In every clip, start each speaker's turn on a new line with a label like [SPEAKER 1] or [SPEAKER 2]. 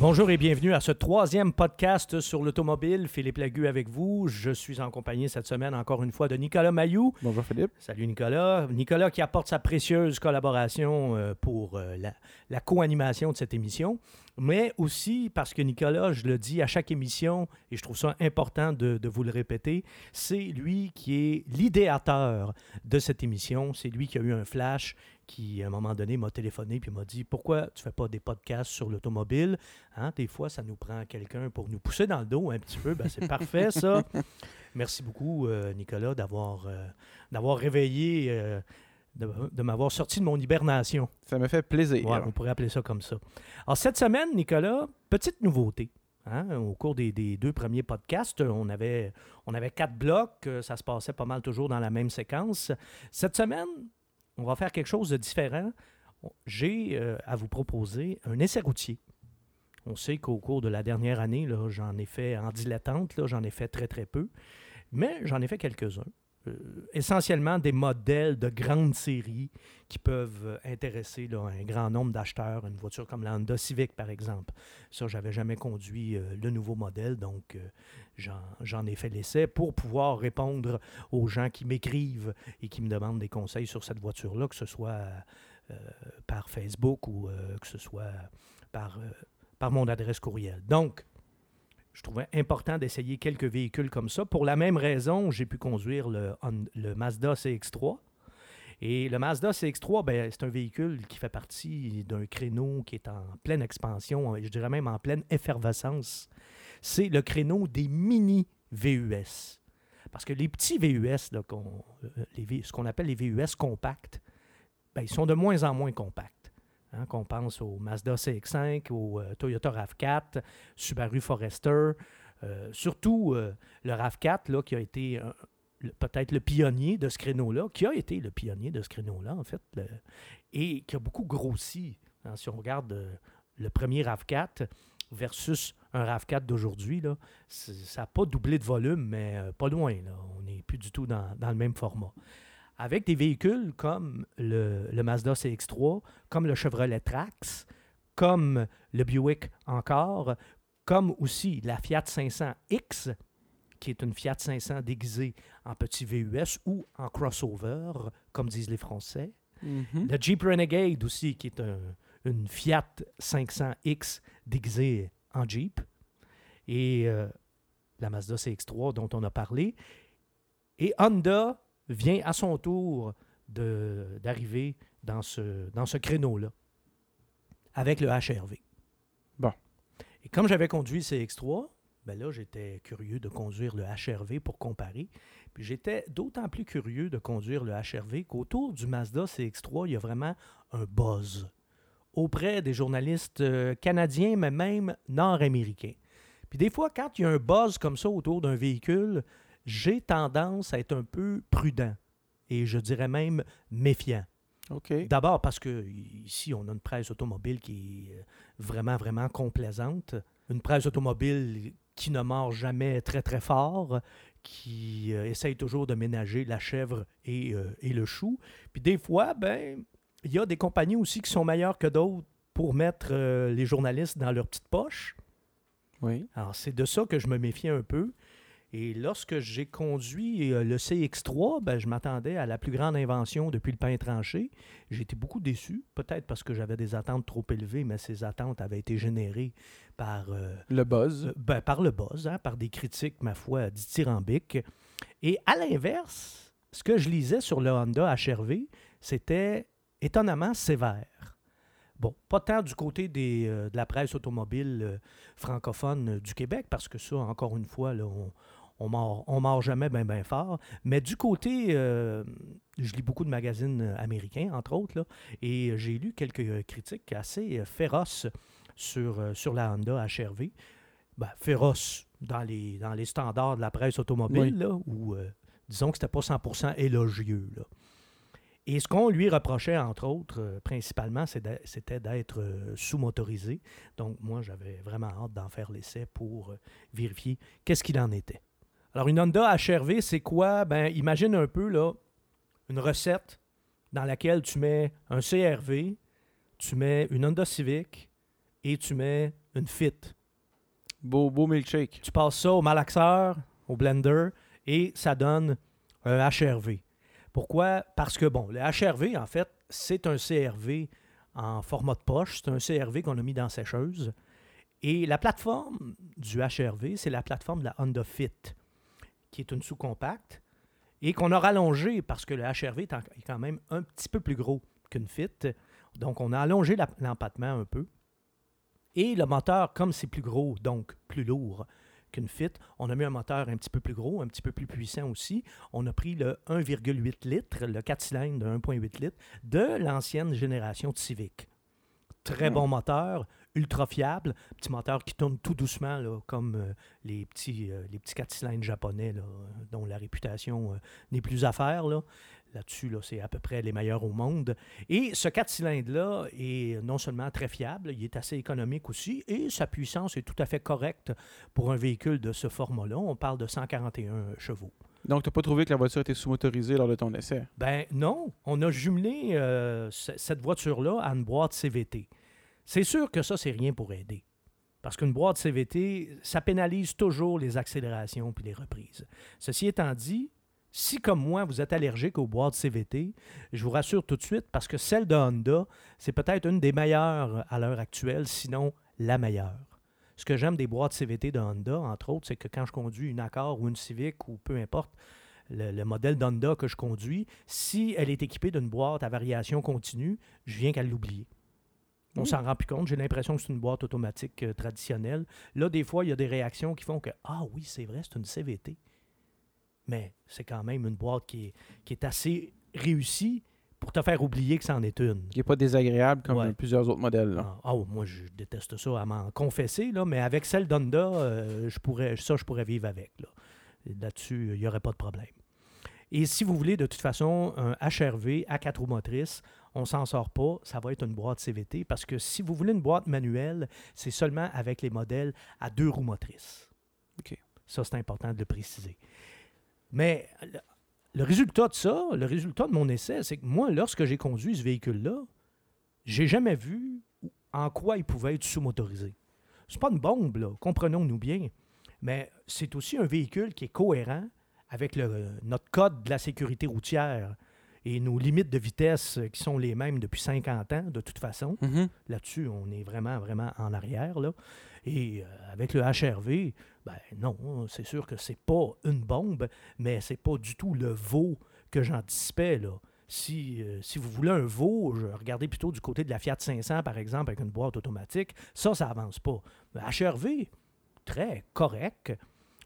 [SPEAKER 1] Bonjour et bienvenue à ce troisième podcast sur l'automobile. Philippe Lagu avec vous. Je suis en compagnie cette semaine encore une fois de Nicolas Mayou.
[SPEAKER 2] Bonjour Philippe.
[SPEAKER 1] Salut Nicolas. Nicolas qui apporte sa précieuse collaboration euh, pour euh, la, la co-animation de cette émission, mais aussi parce que Nicolas, je le dis à chaque émission, et je trouve ça important de, de vous le répéter, c'est lui qui est l'idéateur de cette émission. C'est lui qui a eu un flash qui, à un moment donné, m'a téléphoné puis m'a dit Pourquoi tu fais pas des podcasts sur l'automobile? Hein, Des fois, ça nous prend quelqu'un pour nous pousser dans le dos un petit peu. Ben, c'est parfait, ça. Merci beaucoup, euh, Nicolas, d'avoir euh, d'avoir réveillé, euh, de, de m'avoir sorti de mon hibernation.
[SPEAKER 2] Ça me fait plaisir.
[SPEAKER 1] Ouais, on pourrait appeler ça comme ça. Alors, cette semaine, Nicolas, petite nouveauté. Hein, Au cours des, des deux premiers podcasts, on avait, on avait quatre blocs. euh, Ça se passait pas mal toujours dans la même séquence. Cette semaine, on va faire quelque chose de différent. J'ai euh, à vous proposer un essai routier. On sait qu'au cours de la dernière année, j'en ai fait en dilettante, j'en ai fait très très peu, mais j'en ai fait quelques-uns. Euh, essentiellement des modèles de grandes séries qui peuvent euh, intéresser un grand nombre d'acheteurs. Une voiture comme la Honda Civic, par exemple. Ça, j'avais jamais conduit euh, le nouveau modèle, donc j'en ai fait l'essai pour pouvoir répondre aux gens qui m'écrivent et qui me demandent des conseils sur cette voiture-là, que ce soit par Facebook ou que ce soit par, par mon adresse courriel. Donc, je trouvais important d'essayer quelques véhicules comme ça. Pour la même raison, j'ai pu conduire le, Mazda CX-3. Et le Mazda CX-3, ben, c'est un véhicule qui fait partie d'un créneau qui est en pleine expansion, je dirais même en pleine effervescence. C'est le créneau des mini VUS. Parce que les petits VUS, euh, ce qu'on appelle les VUS compacts, ben, ils sont de moins en moins compacts. Hein, qu'on pense au Mazda CX-5, au euh, Toyota RAV4, Subaru Forester, euh, surtout euh, le RAV4 là, qui a été peut-être le pionnier de ce créneau-là, qui a été le pionnier de ce créneau-là, en fait, et qui a beaucoup grossi. hein. si on regarde le premier RAV4 versus un RAV4 d'aujourd'hui, ça n'a pas doublé de volume, mais pas loin. On n'est plus du tout dans le même format. Avec des véhicules comme le, le Mazda CX-3, comme le Chevrolet Trax, comme le Buick encore, comme aussi la Fiat 500X, qui est une Fiat 500 déguisée en petit VUS ou en crossover, comme disent les Français.
[SPEAKER 2] Mhm.
[SPEAKER 1] Le Jeep Renegade aussi, qui est un- une Fiat 500X déguisée en Jeep. Et euh, la Mazda CX-3 dont on a parlé. Et Honda vient à son tour d'arriver dans ce, dans ce créneau-là avec le HRV.
[SPEAKER 2] Bon.
[SPEAKER 1] Et comme j'avais conduit le CX3, ben là, j'étais curieux de conduire le HRV pour comparer. Puis j'étais d'autant plus curieux de conduire le HRV qu'autour du Mazda CX3, il y a vraiment un buzz auprès des journalistes euh, canadiens, mais même nord-américains. Puis des fois, quand il y a un buzz comme ça autour d'un véhicule, j'ai tendance à être un peu prudent et je dirais même méfiant. D'abord parce que ici, on a une presse automobile qui est euh, vraiment, vraiment complaisante. Une presse automobile qui ne mord jamais très, très fort, qui euh, essaye toujours de ménager la chèvre et, euh, et le chou. Puis des fois, ben, il y a des compagnies aussi qui sont meilleures que d'autres pour mettre euh, les journalistes dans leur petite poche.
[SPEAKER 2] Oui.
[SPEAKER 1] Alors, c'est de ça que je me méfiais un peu. Et lorsque j'ai conduit euh, le CX3, ben, je m'attendais à la plus grande invention depuis le pain tranché. J'ai été beaucoup déçu, peut-être parce que j'avais des attentes trop élevées, mais ces attentes avaient été générées par, euh,
[SPEAKER 2] Le buzz.
[SPEAKER 1] ben, par le buzz, hein, par des critiques, ma foi, dithyrambiques. Et à l'inverse, ce que je lisais sur le Honda HRV, c'était étonnamment sévère. Bon, pas tant du côté des, euh, de la presse automobile euh, francophone du Québec, parce que ça, encore une fois, là, on on mord, on mord jamais bien ben fort. Mais du côté, euh, je lis beaucoup de magazines américains, entre autres, là, et j'ai lu quelques euh, critiques assez euh, féroces sur, sur la Honda HRV. Ben, féroces dans les, dans les standards de la presse automobile,
[SPEAKER 2] Oui.
[SPEAKER 1] là, où euh, disons que c'était pas 100% élogieux. Là. Et ce qu'on lui reprochait, entre autres, euh, principalement, c'était d'être euh, sous-motorisé. Donc, moi, j'avais vraiment hâte d'en faire l'essai pour euh, vérifier qu'est-ce qu'il en était. Alors, une Honda HRV, c'est quoi? Ben, imagine un peu, là, une recette dans laquelle tu mets un CRV, tu mets une Honda Civic et tu mets une fit.
[SPEAKER 2] Beau, beau milkshake.
[SPEAKER 1] Tu passes ça au malaxeur, au blender, et ça donne un HRV. Pourquoi? Parce que, bon, le HRV, en fait, c'est un CRV en format de poche. C'est un CRV qu'on a mis dans sécheuse. Et la plateforme du HRV, c'est la plateforme de la Honda Fit, qui est une sous-compacte et qu'on a rallongée parce que le HRV est en- est quand même un petit peu plus gros qu'une Fit. Donc, on a allongé l'empattement un peu. Et le moteur, comme c'est plus gros, donc plus lourd qu'une Fit, on a mis un moteur un petit peu plus gros, un petit peu plus puissant aussi. On a pris le 1,8 litres, le 4 cylindres de 1,8 litres de l'ancienne génération de Civic. Très
[SPEAKER 2] Hmm.
[SPEAKER 1] bon moteur, ultra fiable, petit moteur qui tourne tout doucement, là, comme euh, les, petits, euh, les petits 4 cylindres japonais, là, euh, dont la réputation euh, n'est plus à faire. Là. Là-dessus, là, c'est à peu près les meilleurs au monde. Et ce 4 cylindres-là est non seulement très fiable, il est assez économique aussi, et sa puissance est tout à fait correcte pour un véhicule de ce format-là. On parle de 141 chevaux.
[SPEAKER 2] Donc, tu n'as pas trouvé que la voiture était sous-motorisée lors de ton essai?
[SPEAKER 1] Ben non, on a jumelé euh, cette voiture-là à une boîte CVT. C'est sûr que ça, c'est rien pour aider. Parce qu'une boîte CVT, ça pénalise toujours les accélérations puis les reprises. Ceci étant dit, si comme moi, vous êtes allergique aux boîtes CVT, je vous rassure tout de suite parce que celle de Honda, c'est peut-être une des meilleures à l'heure actuelle, sinon la meilleure. Ce que j'aime des boîtes CVT de Honda, entre autres, c'est que quand je conduis une Accord ou une Civic ou peu importe, le, le modèle d'Honda que je conduis, si elle est équipée d'une boîte à variation continue, je viens qu'à l'oublier. On
[SPEAKER 2] Mm.
[SPEAKER 1] s'en rend plus compte. J'ai l'impression que c'est une boîte automatique euh, traditionnelle. Là, des fois, il y a des réactions qui font que Ah oui, c'est vrai, c'est une CVT. Mais c'est quand même une boîte qui est, qui est assez réussie pour te faire oublier que c'en est une.
[SPEAKER 2] Qui n'est pas désagréable comme
[SPEAKER 1] Ouais.
[SPEAKER 2] plusieurs autres modèles. là.
[SPEAKER 1] Ah, ah, moi, je déteste ça à m'en confesser, là, mais avec celle d'Honda, euh, je pourrais, ça, je pourrais vivre avec. Là. Là-dessus, il n'y aurait pas de problème. Et si vous voulez, de toute façon, un HRV à quatre roues motrices, on s'en sort pas, ça va être une boîte CVT, parce que si vous voulez une boîte manuelle, c'est seulement avec les modèles à deux roues motrices.
[SPEAKER 2] OK.
[SPEAKER 1] Ça, c'est important de le préciser. Mais le, le résultat de ça, le résultat de mon essai, c'est que moi, lorsque j'ai conduit ce véhicule-là, j'ai jamais vu en quoi il pouvait être sous-motorisé. C'est pas une bombe, là, comprenons-nous bien, mais c'est aussi un véhicule qui est cohérent avec le- notre code de la sécurité routière et nos limites de vitesse euh, qui sont les mêmes depuis 50 ans, de toute façon.
[SPEAKER 2] Mhm.
[SPEAKER 1] Là-dessus, on est vraiment, vraiment en arrière. Là. Et euh, avec le HRV, ben non, c'est sûr que c'est pas une bombe, mais c'est pas du tout le veau que j'anticipais. Là. Si, euh, si vous voulez un veau, je- regardez plutôt du côté de la Fiat 500, par exemple, avec une boîte automatique. Ça, ça avance pas. Mais HRV, très correct.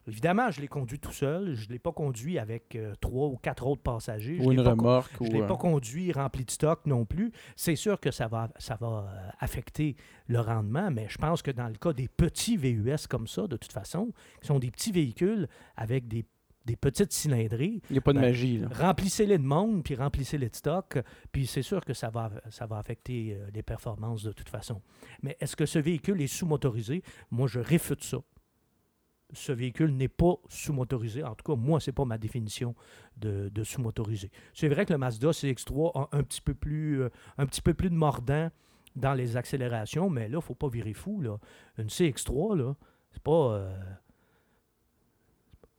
[SPEAKER 1] Évidemment, je l'ai conduit tout seul. Je ne l'ai pas conduit avec euh, trois ou quatre autres passagers.
[SPEAKER 2] Ou une
[SPEAKER 1] pas
[SPEAKER 2] remorque.
[SPEAKER 1] je ne l'ai
[SPEAKER 2] euh,
[SPEAKER 1] pas conduit rempli de stock non plus. C'est sûr que ça va, ça va euh, affecter le rendement, mais je pense que dans le cas des petits VUS comme ça, de toute façon, qui sont des petits véhicules avec des, des petites cylindrées,
[SPEAKER 2] Il n'y a pas de
[SPEAKER 1] Ben,
[SPEAKER 2] magie. Là.
[SPEAKER 1] remplissez-les de monde, puis remplissez-les de stock, puis c'est sûr que ça va, ça va affecter euh, les performances de toute façon. Mais est-ce que ce véhicule est sous-motorisé? Moi, je réfute ça. Ce véhicule n'est pas sous-motorisé. En tout cas, moi, ce n'est pas ma définition de, de sous-motorisé. C'est vrai que le Mazda CX-3 a un petit peu plus, euh, un petit peu plus de mordant dans les accélérations, mais là, il ne faut pas virer fou. Là. Une CX-3, là, c'est pas... euh,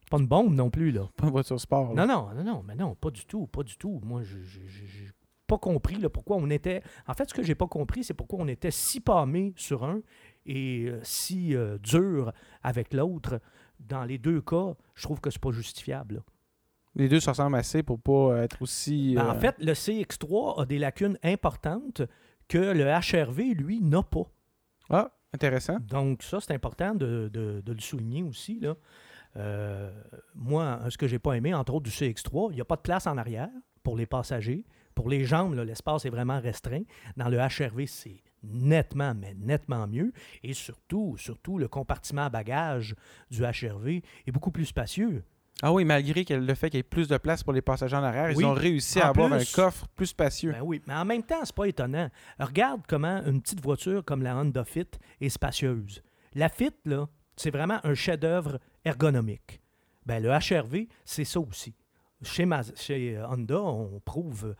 [SPEAKER 1] pas une bombe non plus, là.
[SPEAKER 2] Pas une voiture sport. là.
[SPEAKER 1] Non, non, non, non, mais non, pas du tout, pas du tout. Moi, je n'ai pas compris là, pourquoi on était. En fait, ce que j'ai pas compris, c'est pourquoi on était si pâmé sur un et euh, si euh, dur avec l'autre. Dans les deux cas, je trouve que c'est pas justifiable. là.
[SPEAKER 2] Les deux se ressemblent assez pour pas être aussi.
[SPEAKER 1] Ben,
[SPEAKER 2] euh,
[SPEAKER 1] En fait, le CX3 a des lacunes importantes que le HRV, lui, n'a pas.
[SPEAKER 2] Ah, intéressant.
[SPEAKER 1] Donc, ça, c'est important de, de- de le souligner aussi. Là. Euh, moi, ce que j'ai pas aimé, entre autres du CX3, il n'y a pas de place en arrière pour les passagers. Pour les jambes, l'espace est vraiment restreint. Dans le HRV, c'est nettement, mais nettement mieux. Et surtout, surtout, le compartiment à bagages du HRV est beaucoup plus spacieux.
[SPEAKER 2] Ah oui, malgré le fait qu'il y ait plus de place pour les passagers en arrière,
[SPEAKER 1] Oui.
[SPEAKER 2] ils ont réussi
[SPEAKER 1] En
[SPEAKER 2] à avoir
[SPEAKER 1] plus-
[SPEAKER 2] un coffre plus spacieux.
[SPEAKER 1] Ben oui, mais en même temps, c'est pas étonnant. Regarde comment une petite voiture comme la Honda Fit est spacieuse. La Fit, là, c'est vraiment un chef-d'œuvre ergonomique. Ben, le HRV, c'est ça aussi. Chez, chez euh, Honda, on prouve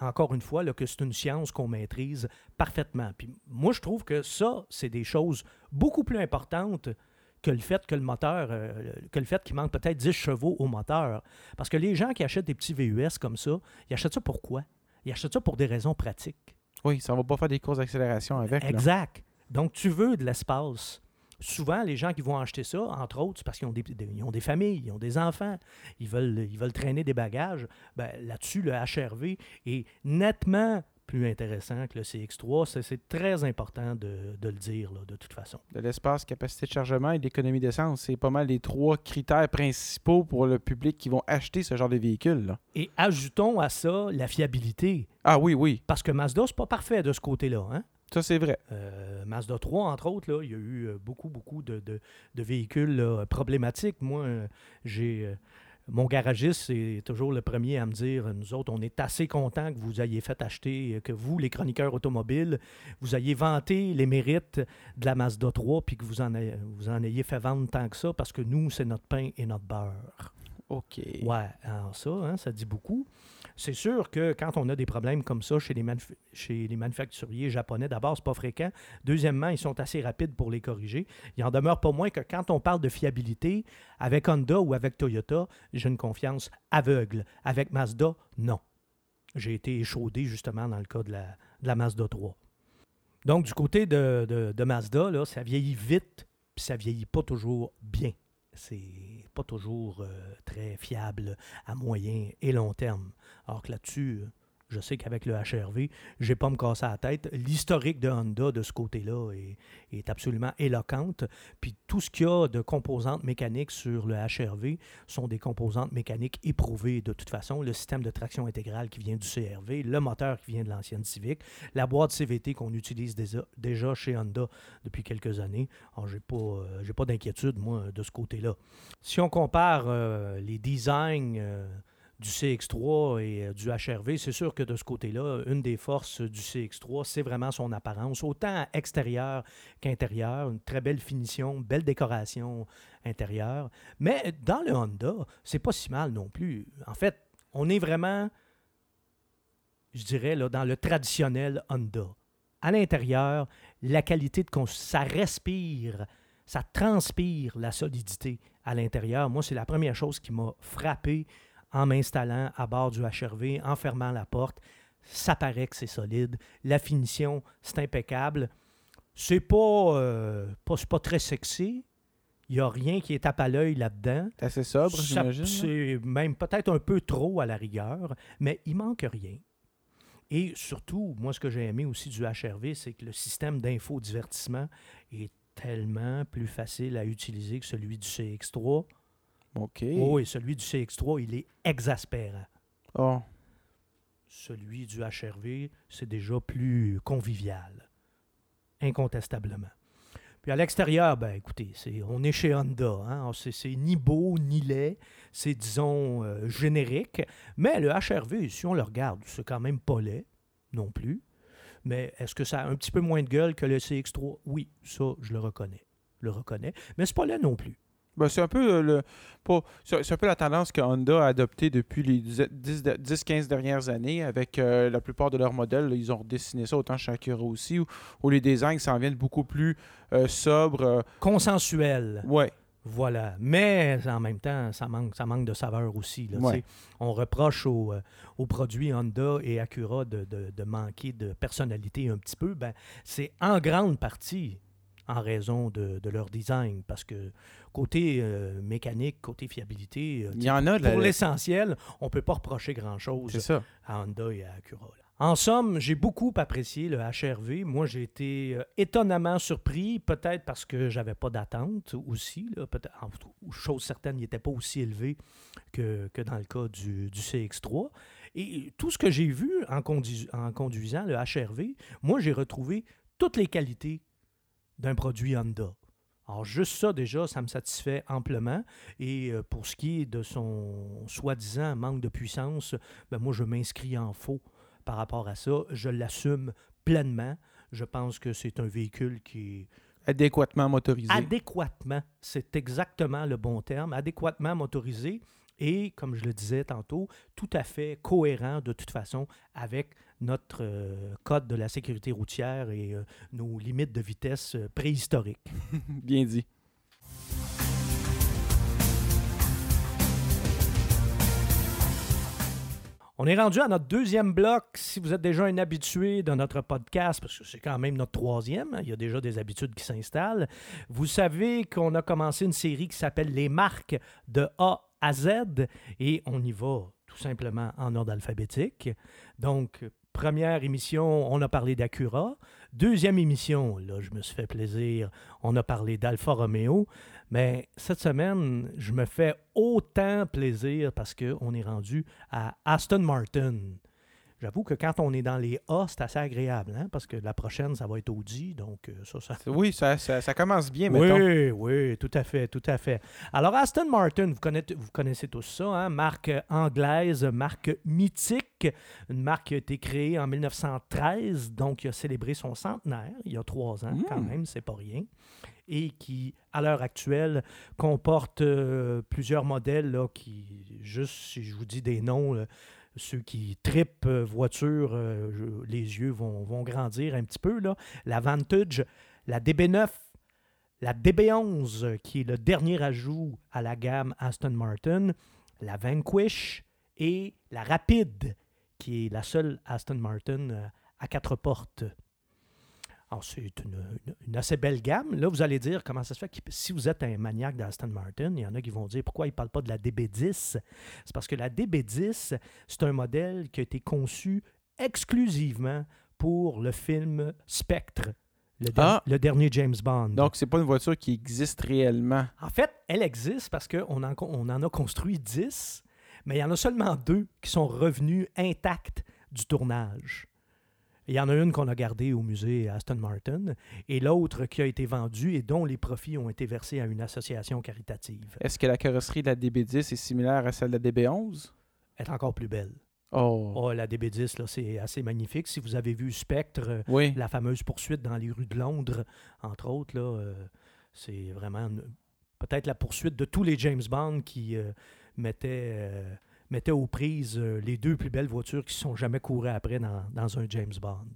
[SPEAKER 1] encore une fois, là, que c'est une science qu'on maîtrise parfaitement. Puis moi, je trouve que ça, c'est des choses beaucoup plus importantes que le fait que le moteur, euh, que le fait qu'il manque peut-être 10 chevaux au moteur. Parce que les gens qui achètent des petits VUS comme ça, ils achètent ça pourquoi? Ils achètent ça pour des raisons pratiques.
[SPEAKER 2] Oui, ça va pas faire des courses d'accélération avec. là.
[SPEAKER 1] Exact. Donc, tu veux de l'espace. Souvent, les gens qui vont acheter ça, entre autres, c'est parce qu'ils ont des, des- ils ont des familles, ils ont des enfants, ils veulent, ils veulent traîner des bagages. Ben, Là-dessus, le HRV est nettement plus intéressant que le CX3. C'est- C'est très important de, de le dire, là, de toute façon.
[SPEAKER 2] De l'espace, capacité de chargement et l'économie d'essence, c'est pas mal les trois critères principaux pour le public qui vont acheter ce genre de véhicule. là.
[SPEAKER 1] Et ajoutons à ça la fiabilité.
[SPEAKER 2] Ah oui, oui,
[SPEAKER 1] Parce que Mazda, c'est pas parfait de ce côté-là. Hein?
[SPEAKER 2] Ça c'est vrai.
[SPEAKER 1] Euh, Mazda 3, entre autres, là, il y a eu euh, beaucoup, beaucoup de, de- de véhicules là, problématiques. Moi, euh, j'ai. euh, mon garagiste, c'est toujours le premier à me dire nous autres, on est assez contents que vous ayez fait acheter, que vous, les chroniqueurs automobiles, vous ayez vanté les mérites de la Mazda 3 puis que vous en, ayez, vous en ayez fait vendre tant que ça parce que nous, c'est notre pain et notre beurre.
[SPEAKER 2] OK.
[SPEAKER 1] Ouais, alors ça, hein, ça dit beaucoup. C'est sûr que quand on a des problèmes comme ça chez les, manufacturiers japonais, d'abord, c'est pas fréquent. Deuxièmement, ils sont assez rapides pour les corriger. Il en demeure pas moins que quand on parle de fiabilité, avec Honda ou avec Toyota, j'ai une confiance aveugle. Avec Mazda, non. J'ai été échaudé justement dans le cas de la, de la Mazda 3. Donc, du côté de, Mazda, ça vieillit vite, puis ça vieillit pas toujours bien. C'est pas toujours euh, très fiable à moyen et long terme. Alors que là-dessus, euh, je sais qu'avec le HRV, je pas me casser la tête. L'historique de Honda de ce côté-là est, absolument éloquente. Puis tout ce qu'il y a de composantes mécaniques sur le HRV sont des composantes mécaniques éprouvées de toute façon. Le système de traction intégrale qui vient du CRV, le moteur qui vient de l'ancienne Civic, la boîte CVT qu'on utilise déjà, chez Honda depuis quelques années. Alors, j'ai pas, euh, j'ai pas d'inquiétude, moi, de ce côté-là. Si on compare euh, les designs euh, du CX3 et euh, du HRV, c'est sûr que de ce côté-là, une des forces du CX3, c'est vraiment son apparence, autant extérieure qu'intérieure, une très belle finition, belle décoration intérieure. Mais dans le Honda, c'est pas si mal non plus. En fait, on est vraiment, je dirais, là, dans le traditionnel Honda. À l'intérieur, la qualité de ça respire, ça transpire la solidité à l'intérieur. Moi, c'est la première chose qui m'a frappé en m'installant à bord du HRV, en fermant la porte. Ça paraît que c'est solide. La finition, c'est impeccable. C'est pas, euh, pas, très sexy. Il n'y a rien qui est tape à l'œil là-dedans.
[SPEAKER 2] C'est assez sobre, j'imagine.
[SPEAKER 1] C'est même peut-être un peu trop à la rigueur, mais il manque rien. Et surtout, moi, ce que j'ai aimé aussi du HRV, c'est que le système d'infodivertissement est tellement plus facile à utiliser que celui du CX3.
[SPEAKER 2] OK.
[SPEAKER 1] Oh, et celui du CX3, il est exaspérant.
[SPEAKER 2] Oh.
[SPEAKER 1] Celui du HRV, c'est déjà plus convivial, incontestablement. Puis à l'extérieur, ben écoutez, c'est, on est chez Honda. Hein? C'est, c'est ni beau ni laid, c'est disons euh, générique. Mais le HRV, si on le regarde, c'est quand même pas laid non plus. Mais est-ce que ça a un petit peu moins de gueule que le CX3 Oui, ça, je le reconnais. Je le reconnais. Mais c'est pas laid non plus.
[SPEAKER 2] Ben, c'est un peu euh, le c'est un peu la tendance que Honda a adoptée depuis les 10-15 dernières années avec euh, la plupart de leurs modèles. là, ils ont redessiné ça autant chez Acura aussi, où, où les designs s'en viennent beaucoup plus euh, sobres. euh,
[SPEAKER 1] Consensuel.
[SPEAKER 2] ouais.
[SPEAKER 1] Voilà. Mais en même temps, ça manque, ça manque de saveur aussi. là,
[SPEAKER 2] Ouais.
[SPEAKER 1] On reproche aux, aux produits Honda et Acura de, de- de manquer de personnalité un petit peu. Ben, c'est en grande partie en raison de, de leur design. Parce que côté euh, mécanique, côté fiabilité, euh,
[SPEAKER 2] Il y en a
[SPEAKER 1] pour l'essentiel, on ne peut pas reprocher grand-chose à Honda et à Acura. là. En somme, j'ai beaucoup apprécié le HRV. Moi, j'ai été euh, étonnamment surpris, peut-être parce que j'avais pas d'attente aussi. Là, peut-être- en chose certaine, il n'était pas aussi élevé que, que dans le cas du, du CX3. Et tout ce que j'ai vu en, condu- en conduisant le HRV, moi, j'ai retrouvé toutes les qualités d'un produit Honda. Alors, juste ça, déjà, ça me satisfait amplement. Et euh, pour ce qui est de son soi-disant manque de puissance, ben moi, je m'inscris en faux par rapport à ça. Je l'assume pleinement. Je pense que c'est un véhicule qui est
[SPEAKER 2] Adéquatement motorisé.
[SPEAKER 1] adéquatement, c'est exactement le bon terme, adéquatement motorisé et, comme je le disais tantôt, tout à fait cohérent de toute façon avec notre euh, code de la sécurité routière et euh, nos limites de vitesse euh, préhistoriques.
[SPEAKER 2] Bien dit.
[SPEAKER 1] On est rendu à notre deuxième bloc. Si vous êtes déjà un habitué de notre podcast, parce que c'est quand même notre troisième, hein, il y a déjà des habitudes qui s'installent, vous savez qu'on a commencé une série qui s'appelle Les marques de A à Z et on y va tout simplement en ordre alphabétique. Donc, première émission, on a parlé d'Acura. Deuxième émission, là, je me suis fait plaisir, on a parlé d'Alfa Romeo. Mais cette semaine, je me fais autant plaisir parce qu'on est rendu à Aston Martin. J'avoue que quand on est dans les A, c'est assez agréable, hein, parce que la prochaine, ça va être Audi. Donc, euh, ça, ça...
[SPEAKER 2] Oui, ça, ça, ça commence bien maintenant.
[SPEAKER 1] Oui, oui, tout à fait, tout à fait. Alors, Aston Martin, vous connaissez, vous connaissez tous ça, hein, marque anglaise, marque mythique, une marque qui a été créée en 1913, donc qui a célébré son centenaire il y a trois ans, quand
[SPEAKER 2] Mm.
[SPEAKER 1] même, c'est pas rien, et qui, à l'heure actuelle, comporte euh, plusieurs modèles là, qui, juste si je vous dis des noms, là, ceux qui tripent euh, voiture, euh, les yeux vont, vont grandir un petit peu. La Vantage, la DB9, la DB11, euh, qui est le dernier ajout à la gamme Aston Martin, la Vanquish et la Rapide, qui est la seule Aston Martin à quatre portes. Alors, c'est une, une- une assez belle gamme. Là, vous allez dire comment ça se fait que si vous êtes un maniaque d'Aston Martin, il y en a qui vont dire pourquoi ils ne parlent pas de la DB10. C'est parce que la DB10, c'est un modèle qui a été conçu exclusivement pour le film Spectre, le, der-
[SPEAKER 2] Ah.
[SPEAKER 1] le dernier James Bond.
[SPEAKER 2] Donc, c'est pas une voiture qui existe réellement.
[SPEAKER 1] En fait, elle existe parce qu'on en, on en a construit 10, mais il y en a seulement deux qui sont revenus intacts du tournage. Il y en a une qu'on a gardée au musée Aston Martin et l'autre qui a été vendue et dont les profits ont été versés à une association caritative.
[SPEAKER 2] Est-ce que la carrosserie de la DB10 est similaire à celle de la DB11?
[SPEAKER 1] Elle est encore plus belle.
[SPEAKER 2] Oh.
[SPEAKER 1] Oh, la DB10, là, c'est assez magnifique. Si vous avez vu Spectre,
[SPEAKER 2] Oui.
[SPEAKER 1] la fameuse poursuite dans les rues de Londres, entre autres, là, euh, c'est vraiment une- peut-être la poursuite de tous les James Bond qui euh, mettaient, euh, mettaient aux prises euh, les deux plus belles voitures qui sont jamais courées après dans, dans un James Bond.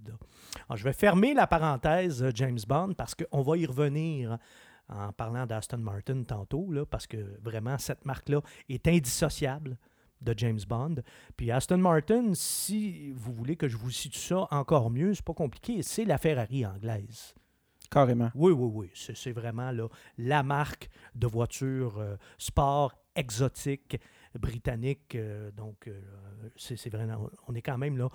[SPEAKER 1] Alors, je vais fermer la parenthèse euh, James Bond parce qu'on va y revenir en parlant d'Aston Martin tantôt, là, parce que vraiment, cette marque-là est indissociable de James Bond. Puis Aston Martin, si vous voulez que je vous situe ça encore mieux, c'est pas compliqué, c'est la Ferrari anglaise.
[SPEAKER 2] Carrément.
[SPEAKER 1] Oui, oui, oui. C'est c'est vraiment là, la marque de voiture euh, sport exotique britannique. euh, donc, euh, c'est vraiment. On est quand même là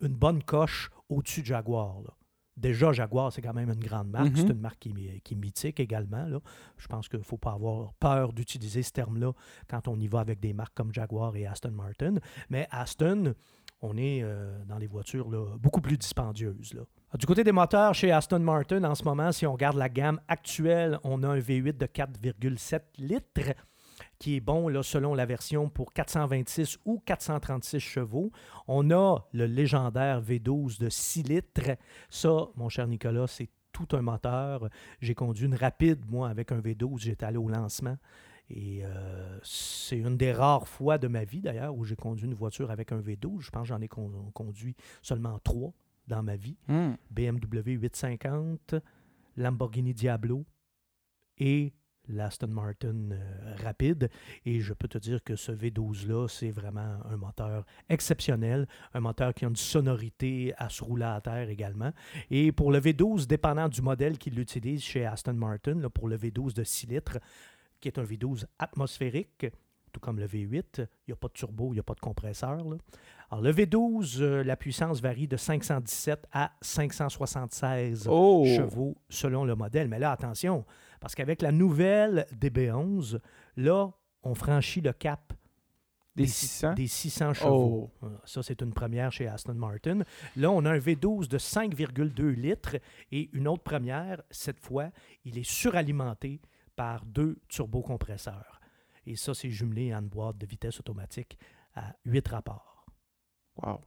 [SPEAKER 1] une bonne coche au-dessus de Jaguar. là. Déjà, Jaguar, c'est quand même une grande marque.
[SPEAKER 2] Mhm.
[SPEAKER 1] C'est une marque qui, est- qui est mythique également. Là. Je pense qu'il ne faut pas avoir peur d'utiliser ce terme-là quand on y va avec des marques comme Jaguar et Aston Martin. Mais Aston, on est euh, dans les voitures là, beaucoup plus dispendieuses. Là. Du côté des moteurs, chez Aston Martin, en ce moment, si on regarde la gamme actuelle, on a un V8 de 4,7 litres qui est bon là, selon la version pour 426 ou 436 chevaux. On a le légendaire V12 de 6 litres. Ça, mon cher Nicolas, c'est tout un moteur. J'ai conduit une rapide, moi, avec un V12. J'étais allé au lancement. Et euh, c'est une des rares fois de ma vie, d'ailleurs, où j'ai conduit une voiture avec un V12. Je pense que j'en ai con- conduit seulement trois dans ma vie.
[SPEAKER 2] Hmm.
[SPEAKER 1] BMW 850, Lamborghini Diablo et l'Aston Martin euh, Rapide. Et je peux te dire que ce V12-là, c'est vraiment un moteur exceptionnel, un moteur qui a une sonorité à se rouler à terre également. Et pour le V12, dépendant du modèle qu'il utilise chez Aston Martin, là, pour le V12 de 6 litres, qui est un V12 atmosphérique, tout comme le V8, il n'y a pas de turbo, il n'y a pas de compresseur. là. Alors, le V12, euh, la puissance varie de 517 à 576
[SPEAKER 2] Oh!
[SPEAKER 1] chevaux selon le modèle. Mais là, attention, parce qu'avec la nouvelle DB11, là, on franchit le cap
[SPEAKER 2] Des 600?
[SPEAKER 1] des 600 chevaux.
[SPEAKER 2] Oh!
[SPEAKER 1] Voilà, Ça, c'est une première chez Aston Martin. Là, on a un V12 de 5,2 litres et une autre première, cette fois, il est suralimenté par deux turbocompresseurs. Et ça, c'est jumelé à une boîte de vitesse automatique à 8 rapports.
[SPEAKER 2] Wow.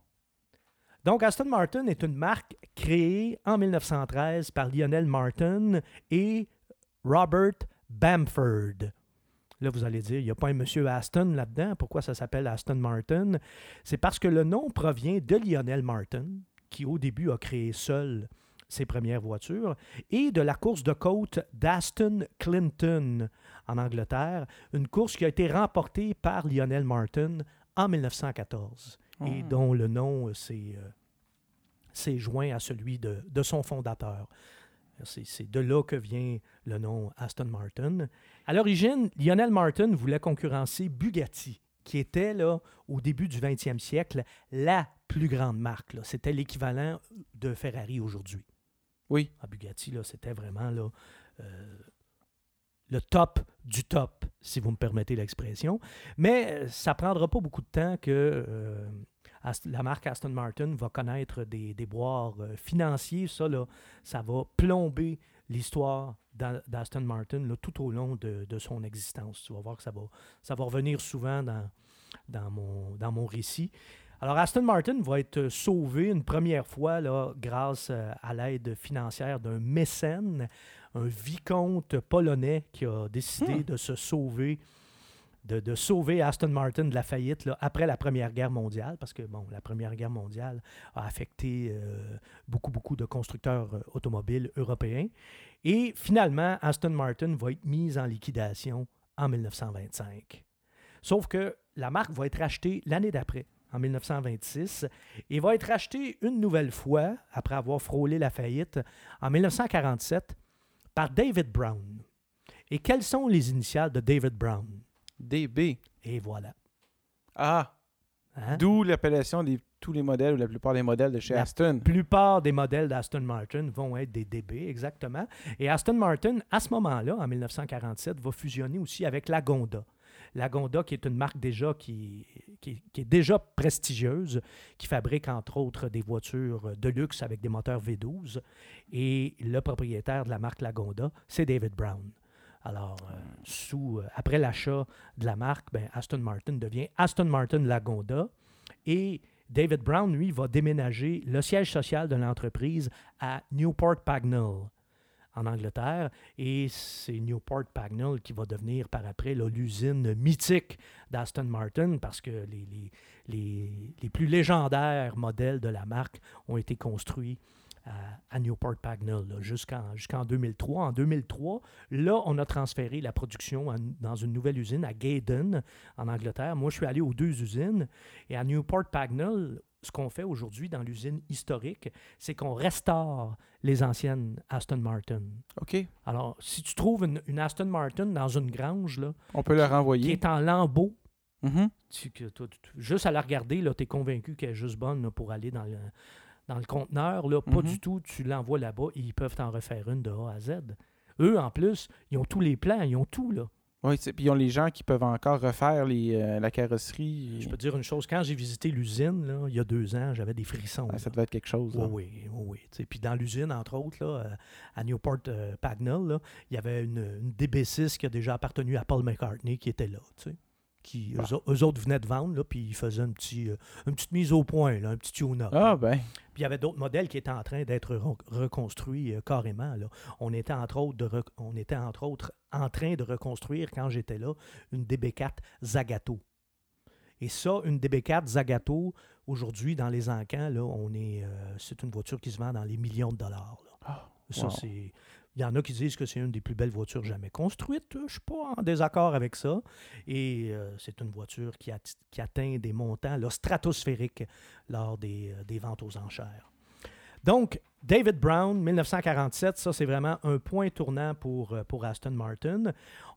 [SPEAKER 1] Donc, Aston Martin est une marque créée en 1913 par Lionel Martin et Robert Bamford. Là, vous allez dire, il n'y a pas un monsieur Aston là-dedans? Pourquoi ça s'appelle Aston Martin? C'est parce que le nom provient de Lionel Martin, qui au début a créé seul ses premières voitures, et de la course de côte d'Aston Clinton en Angleterre, une course qui a été remportée par Lionel Martin en 1914 et
[SPEAKER 2] Ah.
[SPEAKER 1] dont le nom euh, s'est euh, joint à celui de, de son fondateur. C'est de là que vient le nom Aston Martin. À l'origine, Lionel Martin voulait concurrencer Bugatti, qui était là, au début du 20e siècle, la plus grande marque. C'était l'équivalent de Ferrari aujourd'hui.
[SPEAKER 2] Oui.
[SPEAKER 1] À Bugatti, là, c'était vraiment là, euh, le top du top, si vous me permettez l'expression. Mais euh, ça prendra pas beaucoup de temps que euh, Ast- la marque Aston Martin va connaître des déboires euh, financiers. Ça, là, ça va plomber l'histoire d'A- d'Aston Martin là, tout au long de, de son existence. Tu vas voir que ça va, ça va revenir souvent dans, dans, mon, dans mon récit. Alors, Aston Martin va être sauvé une première fois là, grâce euh, à l'aide financière d'un mécène, un vicomte polonais qui a décidé
[SPEAKER 2] Hmm.
[SPEAKER 1] de se sauver, de, sauver Aston Martin de la faillite après la Première Guerre mondiale, parce que la Première Guerre mondiale a affecté euh, beaucoup, beaucoup de constructeurs euh, automobiles européens. Et finalement, Aston Martin va être mise en liquidation en 1925. Sauf que la marque va être rachetée l'année d'après, en 1926, et va être rachetée une nouvelle fois, après avoir frôlé la faillite, en 1947, par David Brown. Et quelles sont les initiales de David Brown?
[SPEAKER 2] DB.
[SPEAKER 1] Et voilà.
[SPEAKER 2] Ah,
[SPEAKER 1] Hein?
[SPEAKER 2] d'où l'appellation de tous les modèles ou la plupart des modèles de chez
[SPEAKER 1] La
[SPEAKER 2] Aston.
[SPEAKER 1] La plupart des modèles d'Aston Martin vont être des DB, exactement. Et Aston Martin, à ce moment-là, en 1947, va fusionner aussi avec la Gonda. La Gonda, qui est une marque déjà qui, qui- qui est déjà prestigieuse, qui fabrique entre autres des voitures de luxe avec des moteurs V12. Et le propriétaire de la marque Lagonda, c'est David Brown. Alors, euh, euh, après l'achat de la marque, ben, Aston Martin devient Aston Martin Lagonda. Et David Brown, lui, va déménager le siège social de l'entreprise à Newport Pagnell, en Angleterre. Et c'est Newport Pagnell qui va devenir par après l'usine mythique d'Aston Martin parce que les, les, les, les plus légendaires modèles de la marque ont été construits à, Newport Pagnell jusqu'en jusqu'en 2003. En 2003, là, on a transféré la production dans une nouvelle usine à Gaydon, en Angleterre. Moi, je suis allé aux deux usines. Et à Newport Pagnell, ce qu'on fait aujourd'hui dans l'usine historique, c'est qu'on restaure les anciennes Aston Martin.
[SPEAKER 2] OK.
[SPEAKER 1] Alors, si tu trouves une, une Aston Martin dans une grange là,
[SPEAKER 2] On peut
[SPEAKER 1] qui
[SPEAKER 2] renvoyer.
[SPEAKER 1] est en lambeaux, tu- tu- tu- juste à la regarder, tu es convaincu qu'elle est juste bonne là, pour aller dans le, dans le conteneur. Là, Pas
[SPEAKER 2] Mhm.
[SPEAKER 1] du tout. Tu l'envoies là-bas et ils peuvent t'en refaire une de A à Z. Eux, en plus, ils ont tous les plans, ils ont tout. là.
[SPEAKER 2] Oui, puis ils ont les gens qui peuvent encore refaire les, euh, la carrosserie.
[SPEAKER 1] Je peux te dire une chose, quand j'ai visité l'usine, il y a deux ans, j'avais des frissons.
[SPEAKER 2] Ah, ça devait être quelque chose. là.
[SPEAKER 1] Oui, oui, oui. Puis dans l'usine, entre autres, là, euh, à Newport euh, Pagnell, il y avait une, une DB6 qui a déjà appartenu à Paul McCartney qui était là. tu sais. Qui,
[SPEAKER 2] Bah.
[SPEAKER 1] eux, au- eux autres venaient de vendre, là, puis ils faisaient un petit, euh, une petite mise au point, là, un petit tune-up.
[SPEAKER 2] Ah, ben.
[SPEAKER 1] Puis il y avait d'autres modèles qui étaient en train d'être re- reconstruits euh, carrément. Là. On, était entre autres de on était entre autres en train de reconstruire, quand j'étais là, une DB4 Zagato. Et ça, une DB4 Zagato, aujourd'hui, dans les encans, là, on est, euh, c'est une voiture qui se vend dans les millions de dollars. là.
[SPEAKER 2] Ah,
[SPEAKER 1] Ça,
[SPEAKER 2] wow.
[SPEAKER 1] c'est. Il y en a qui disent que c'est une des plus belles voitures jamais construites. Je ne suis pas en désaccord avec ça. Et euh, c'est une voiture qui, atteint des montants là, stratosphériques lors des, euh, des ventes aux enchères. Donc, David Brown, 1947, ça c'est vraiment un point tournant pour, euh, pour Aston Martin.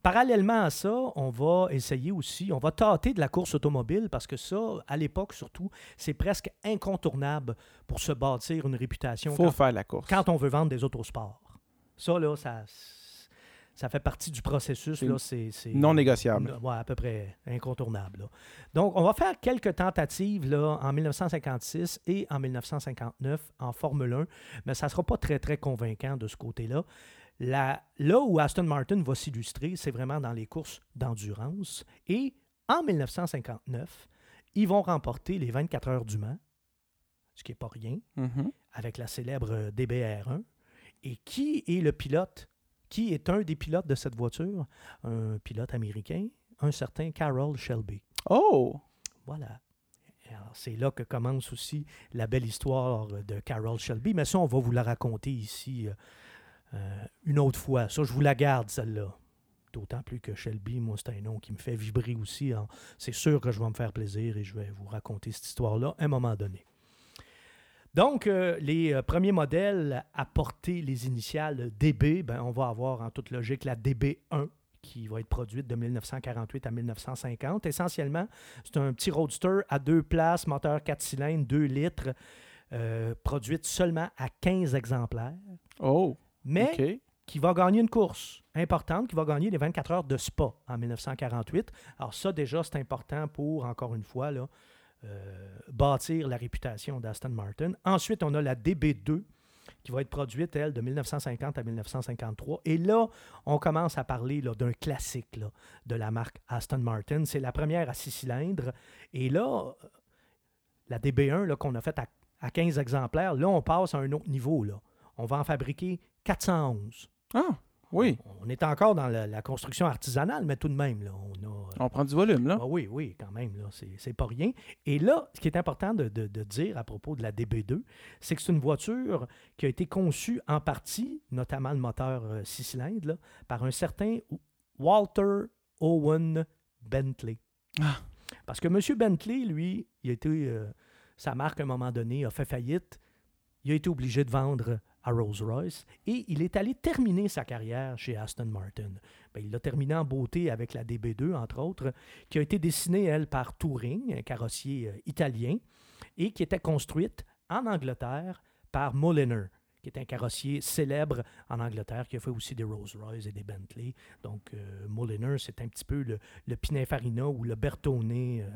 [SPEAKER 1] Parallèlement à ça, on va essayer aussi, on va tâter de la course automobile parce que ça, à l'époque surtout, c'est presque incontournable pour se bâtir une réputation
[SPEAKER 2] faut
[SPEAKER 1] quand
[SPEAKER 2] faire la course.
[SPEAKER 1] quand on veut vendre des autosports. Ça, là, ça, ça fait partie du processus. Là, c'est,
[SPEAKER 2] Non négociable.
[SPEAKER 1] Ouais, à peu près incontournable. là. Donc, on va faire quelques tentatives là, en 1956 et en 1959 en Formule 1, mais ça ne sera pas très, très convaincant de ce côté-là. Là où Aston Martin va s'illustrer, c'est vraiment dans les courses d'endurance. Et en 1959, ils vont remporter les 24 heures du Mans, ce qui n'est pas rien
[SPEAKER 2] Mhm.
[SPEAKER 1] avec la célèbre DBR1. Et qui est le pilote? Qui est un des pilotes de cette voiture, un pilote américain, un certain Carroll Shelby.
[SPEAKER 2] Oh!
[SPEAKER 1] Voilà. Alors, C'est là que commence aussi la belle histoire de Carroll Shelby, mais ça, on va vous la raconter ici euh, euh, une autre fois. Ça, je vous la garde, celle-là. D'autant plus que Shelby, moi, c'est un nom qui me fait vibrer aussi. hein. C'est sûr que je vais me faire plaisir et je vais vous raconter cette histoire-là à un moment donné. Donc, euh, les euh, premiers modèles à porter les initiales DB, ben, on va avoir en toute logique la DB1 qui va être produite de 1948 à 1950. Essentiellement, c'est un petit roadster à deux places, moteur 4 cylindres, 2 litres, euh, produite seulement à 15 exemplaires,
[SPEAKER 2] Oh!
[SPEAKER 1] mais qui va gagner une course importante, qui va gagner les 24 heures de Spa en 1948. Alors ça, déjà, c'est important pour, encore une fois, là, bâtir la réputation d'Aston Martin. Ensuite, on a la DB2 qui va être produite, elle, de 1950 à 1953. Et là, on commence à parler d'un classique de la marque Aston Martin. C'est la première à six cylindres. Et là, euh, la DB1 là, qu'on a faite à, à 15 exemplaires, là, on passe à un autre niveau. On va en fabriquer 411.
[SPEAKER 2] Ah! Oui.
[SPEAKER 1] On est encore dans la, la construction artisanale, mais tout de même, là, on a...
[SPEAKER 2] On prend du volume, là.
[SPEAKER 1] Ah oui, oui, quand même, là, c'est, c'est pas rien. Et là, ce qui est important de, de- de dire à propos de la DB2, c'est que c'est une voiture qui a été conçue en partie, notamment le moteur 6 cylindres, là, par un certain Walter Owen Bentley.
[SPEAKER 2] Ah.
[SPEAKER 1] Parce que M. Bentley, lui, il a été, euh, sa marque, à un moment donné, a fait faillite. Il a été obligé de vendre à Rolls-Royce et il est allé terminer sa carrière chez Aston Martin. Ben, il l'a terminé en beauté avec la DB2, entre autres, qui a été dessinée, elle, par Touring, un carrossier euh, italien, et qui était construite en Angleterre par Mulliner, qui est un carrossier célèbre en Angleterre, qui a fait aussi des Rolls-Royce et des Bentley. Donc, euh, Mulliner, c'est un petit peu le, le Pininfarina ou le Bertone euh,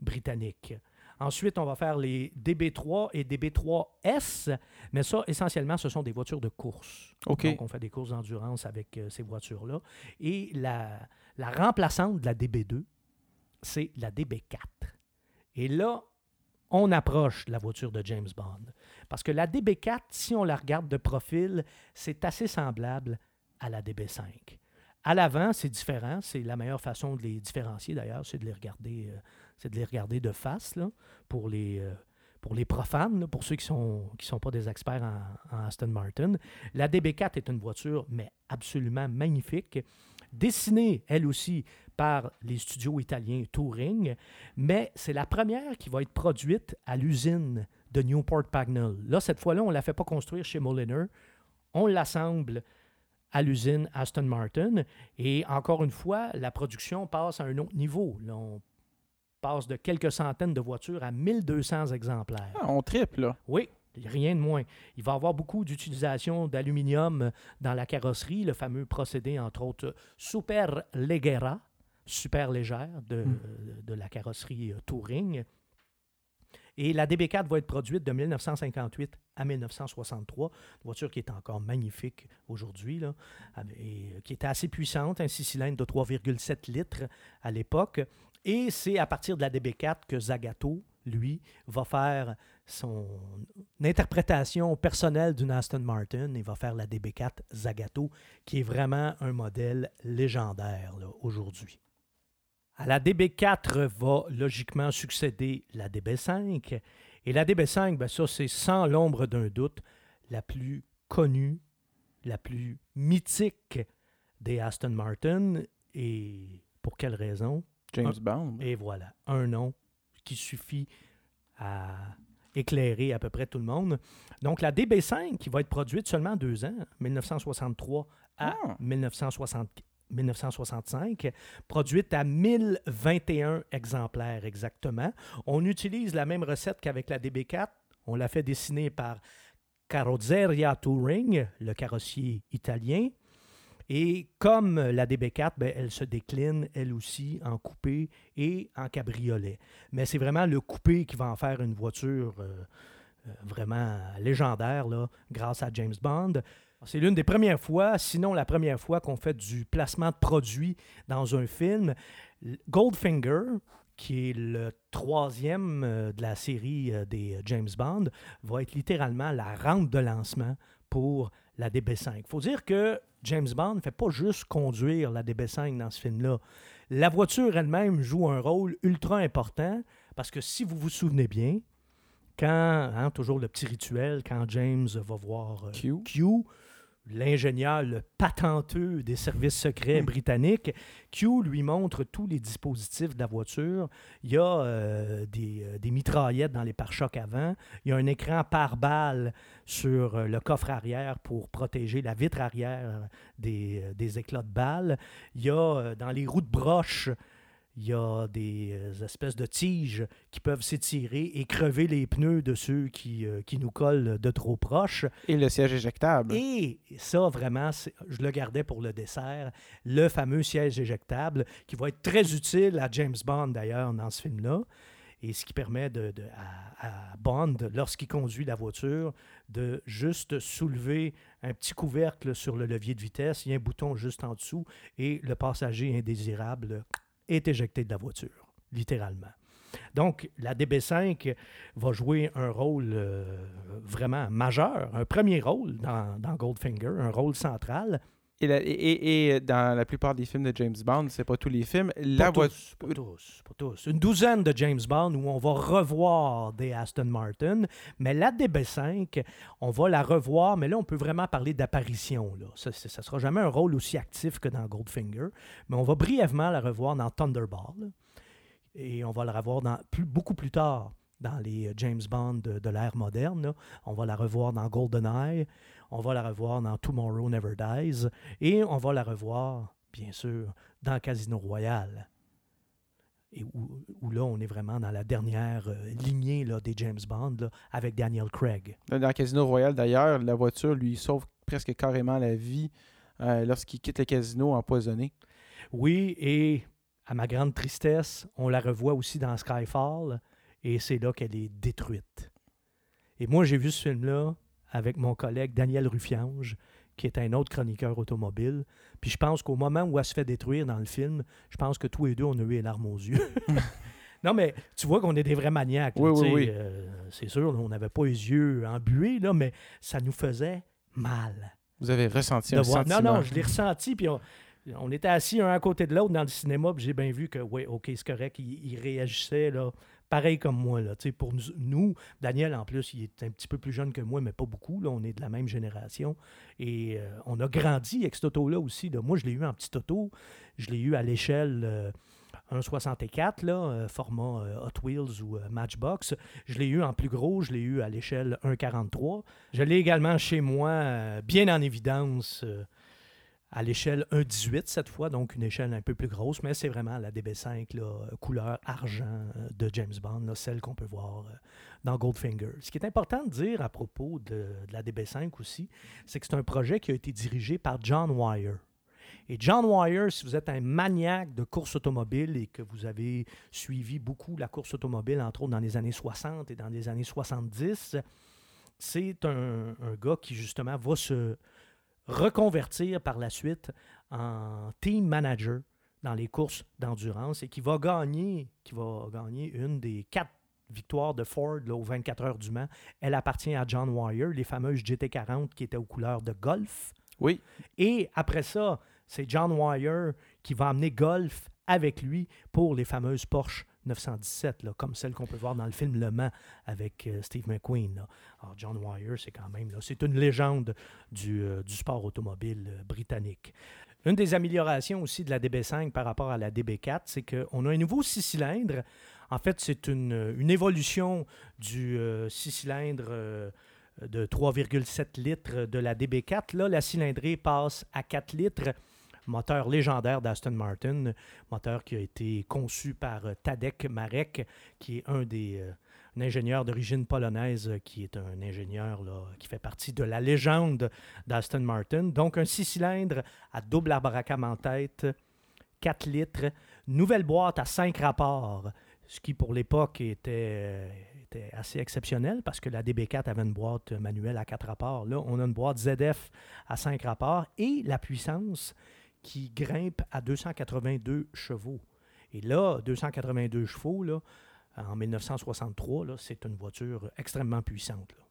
[SPEAKER 1] britannique. Ensuite, on va faire les DB3 et DB3S, mais ça, essentiellement, ce sont des voitures de course. Donc, on fait des courses d'endurance avec euh, ces voitures-là. Et la, la remplaçante de la DB2, c'est la DB4. Et là, on approche de la voiture de James Bond. Parce que la DB4, si on la regarde de profil, c'est assez semblable à la DB5. À l'avant, c'est différent. C'est la meilleure façon de les différencier, d'ailleurs, c'est de les regarder, euh, c'est de les regarder de face, là, pour les, euh, pour les profanes, pour ceux qui ne sont, qui sont pas des experts en, Aston Martin. La DB4 est une voiture, mais absolument magnifique, dessinée, elle aussi, par les studios italiens Touring, mais c'est la première qui va être produite à l'usine de Newport Pagnell. Là, cette fois-là, on ne la fait pas construire chez Mulliner, on l'assemble à l'usine Aston Martin, et encore une fois, la production passe à un autre niveau. Là, passe de quelques centaines de voitures à 1200 exemplaires.
[SPEAKER 2] Ah, on triple, là.
[SPEAKER 1] Oui, rien de moins. Il va y avoir beaucoup d'utilisation d'aluminium dans la carrosserie, le fameux procédé, entre autres, Super Leggera, super légère de,
[SPEAKER 2] Mm.
[SPEAKER 1] de la carrosserie euh, Touring. Et la DB4 va être produite de 1958 à 1963, une voiture qui est encore magnifique aujourd'hui, et euh, qui était assez puissante, un 6 cylindres de 3,7 litres à l'époque. Et c'est à partir de la DB4 que Zagato, lui, va faire son interprétation personnelle d'une Aston Martin. Il va faire la DB4 Zagato, qui est vraiment un modèle légendaire aujourd'hui. À la DB4 va logiquement succéder la DB5. Et la DB5, ben ça, c'est sans l'ombre d'un doute la plus connue, la plus mythique des Aston Martin. Et pour quelle raison?
[SPEAKER 2] James
[SPEAKER 1] Ah.
[SPEAKER 2] Bond.
[SPEAKER 1] Et voilà, un nom qui suffit à éclairer à peu près tout le monde. Donc, la DB5, qui va être produite seulement deux ans, 1963 à
[SPEAKER 2] Ah.
[SPEAKER 1] 1960 1965, produite à 1021 exemplaires exactement. On utilise la même recette qu'avec la DB4. On l'a fait dessiner par Carrozzeria Touring, le carrossier italien. Et comme la DB4, ben, elle se décline, elle aussi, en coupé et en cabriolet. Mais c'est vraiment le coupé qui va en faire une voiture euh, euh, vraiment légendaire, là, grâce à James Bond. C'est l'une des premières fois, sinon la première fois qu'on fait du placement de produits dans un film. Goldfinger, qui est le troisième euh, de la série des James Bond, va être littéralement la rampe de lancement pour la DB5. Il faut dire que James Bond ne fait pas juste conduire la DB5 dans ce film-là. La voiture elle-même joue un rôle ultra important parce que si vous vous souvenez bien, quand, hein, toujours le petit rituel, quand James va voir euh,
[SPEAKER 2] Q.
[SPEAKER 1] Q, l'ingénieur, le patenteux des services secrets
[SPEAKER 2] Hmm.
[SPEAKER 1] britanniques, Q lui montre tous les dispositifs de la voiture. Il y a euh, des, euh, des mitraillettes dans les pare-chocs avant. Il y a un écran pare-balles sur euh, le coffre arrière pour protéger la vitre arrière des, des éclats de balles. Il y a dans les roues de broche, il y a des euh, espèces de tiges qui peuvent s'étirer et crever les pneus de ceux qui, euh, qui nous collent de trop proche.
[SPEAKER 2] Et le siège éjectable.
[SPEAKER 1] Et ça, vraiment, je le gardais pour le dessert, le fameux siège éjectable qui va être très utile à James Bond d'ailleurs dans ce film-là. Et ce qui permet de, de- à, à Bond, lorsqu'il conduit la voiture, de juste soulever un petit couvercle sur le levier de vitesse. Il y a un bouton juste en dessous et le passager indésirable est éjecté de la voiture, littéralement. Donc, la DB5 va jouer un rôle euh, vraiment majeur, un premier rôle dans, dans Goldfinger, un rôle central.
[SPEAKER 2] Et, la- et- et- et dans la plupart des films de James Bond, c'est pas tous les films, la
[SPEAKER 1] Pas tous, pas tous, pas tous. Une douzaine de James Bond où on va revoir des Aston Martin, mais la DB5, on va la revoir, mais là, on peut vraiment parler d'apparition. là. Ça ne sera jamais un rôle aussi actif que dans Goldfinger, mais on va brièvement la revoir dans Thunderball. Et on va la revoir dans, plus, beaucoup plus tard dans les euh, James Bond de, de l'ère moderne. là. On va la revoir dans GoldenEye, on va la revoir dans Tomorrow Never Dies, et on va la revoir, bien sûr, dans Casino Royale. Et où, où là, on est vraiment dans la dernière euh, lignée là, des James Bond là, avec Daniel Craig.
[SPEAKER 2] Dans Casino Royale, d'ailleurs, la voiture lui sauve presque carrément la vie euh, lorsqu'il quitte le casino empoisonné.
[SPEAKER 1] Oui, et à ma grande tristesse, on la revoit aussi dans Skyfall, et c'est là qu'elle est détruite. Et moi, j'ai vu ce film-là avec mon collègue Daniel Ruffiange, qui est un autre chroniqueur automobile. Puis je pense qu'au moment où elle se fait détruire dans le film, je pense que tous les deux, on a eu les larmes aux yeux. non, mais tu vois qu'on est des vrais maniaques.
[SPEAKER 2] Oui, oui, oui.
[SPEAKER 1] euh, c'est sûr, là, on n'avait pas les yeux embués, là, mais ça nous faisait mal
[SPEAKER 2] Vous avez ressenti un
[SPEAKER 1] voir-
[SPEAKER 2] sentiment.
[SPEAKER 1] Non, non, je l'ai ressenti. Puis on, on était assis un à côté de l'autre dans le cinéma. Puis j'ai bien vu que, oui, OK, c'est correct. Il, il réagissait là, pareil comme moi. Là, pour nous, Daniel, en plus, il est un petit peu plus jeune que moi, mais pas beaucoup. Là, on est de la même génération. Et euh, on a grandi avec cet auto-là aussi. Moi, je l'ai eu en petit auto. Je l'ai eu à l'échelle. euh, 1,64, là, euh, format euh, Hot Wheels ou euh, Matchbox. Je l'ai eu en plus gros, je l'ai eu à l'échelle 1,43. Je l'ai également chez moi, euh, bien en évidence, euh, à l'échelle 1,18 cette fois, donc une échelle un peu plus grosse, mais c'est vraiment la DB5, là, euh, couleur argent euh, de James Bond, celle qu'on peut voir euh, dans Goldfinger. Ce qui est important de dire à propos de, de la DB5 aussi, c'est que c'est un projet qui a été dirigé par John Wire. Et John Wire, si vous êtes un maniaque de course automobile et que vous avez suivi beaucoup la course automobile, entre autres dans les années 60 et dans les années 70, c'est un, un gars qui justement va se reconvertir par la suite en team manager dans les courses d'endurance et qui va gagner, qui va gagner une des quatre victoires de Ford là, aux 24 heures du Mans. Elle appartient à John Wire, les fameuses GT40 qui étaient aux couleurs de golf.
[SPEAKER 2] Oui.
[SPEAKER 1] Et après ça, c'est John Wire qui va amener Golf avec lui pour les fameuses Porsche 917, là, comme celle qu'on peut voir dans le film Le Mans avec euh, Steve McQueen. là. Alors, John Wire, c'est quand même, c'est une légende du, euh, du sport automobile euh, britannique. Une des améliorations aussi de la DB5 par rapport à la DB4, c'est qu'on a un nouveau six cylindres. En fait, c'est une, une évolution du six cylindres de 3,7 litres de la DB4. Là, la cylindrée passe à 4 litres. Moteur légendaire d'Aston Martin, moteur qui a été conçu par euh, Tadek Marek, qui est un des euh, un ingénieur d'origine polonaise, euh, qui est un ingénieur qui fait partie de la légende d'Aston Martin. Donc, un six cylindres à double abracam en tête, 4 litres, nouvelle boîte à 5 rapports, ce qui pour l'époque était, euh, était assez exceptionnel parce que la DB4 avait une boîte manuelle à 4 rapports. Là, on a une boîte ZF à 5 rapports et la puissance qui grimpe à 282 chevaux. Et là, 282 chevaux, là, en 1963, là, c'est une voiture extrêmement puissante. là.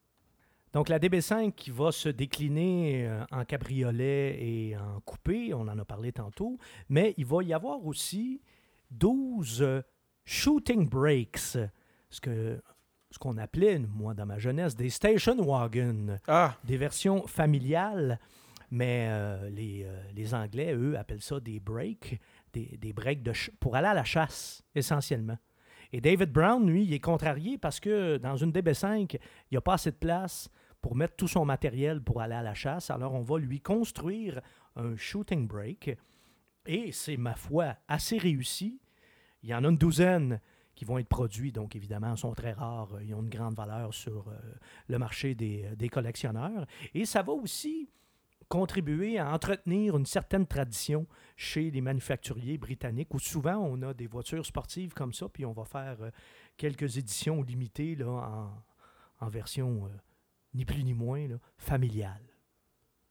[SPEAKER 1] Donc, la DB5 qui va se décliner euh, en cabriolet et en coupé, on en a parlé tantôt, mais il va y avoir aussi 12 euh, shooting brakes, ce que ce qu'on appelait, moi, dans ma jeunesse, des station wagons,
[SPEAKER 2] Ah,
[SPEAKER 1] des versions familiales, mais euh, les, euh, les Anglais, eux, appellent ça des breaks, des, des breaks pour aller à la chasse, essentiellement. Et David Brown, lui, il est contrarié parce que dans une DB5, il n'y a pas assez de place pour mettre tout son matériel pour aller à la chasse. Alors, on va lui construire un shooting break. Et c'est, ma foi, assez réussi. Il y en a une douzaine qui vont être produits, donc évidemment, sont très rares. Ils ont une grande valeur sur euh, le marché des, des collectionneurs. Et ça va aussi contribuer à entretenir une certaine tradition chez les manufacturiers britanniques, où souvent on a des voitures sportives comme ça, puis on va faire euh, quelques éditions limitées là, en, en version euh, ni plus ni moins là, familiale,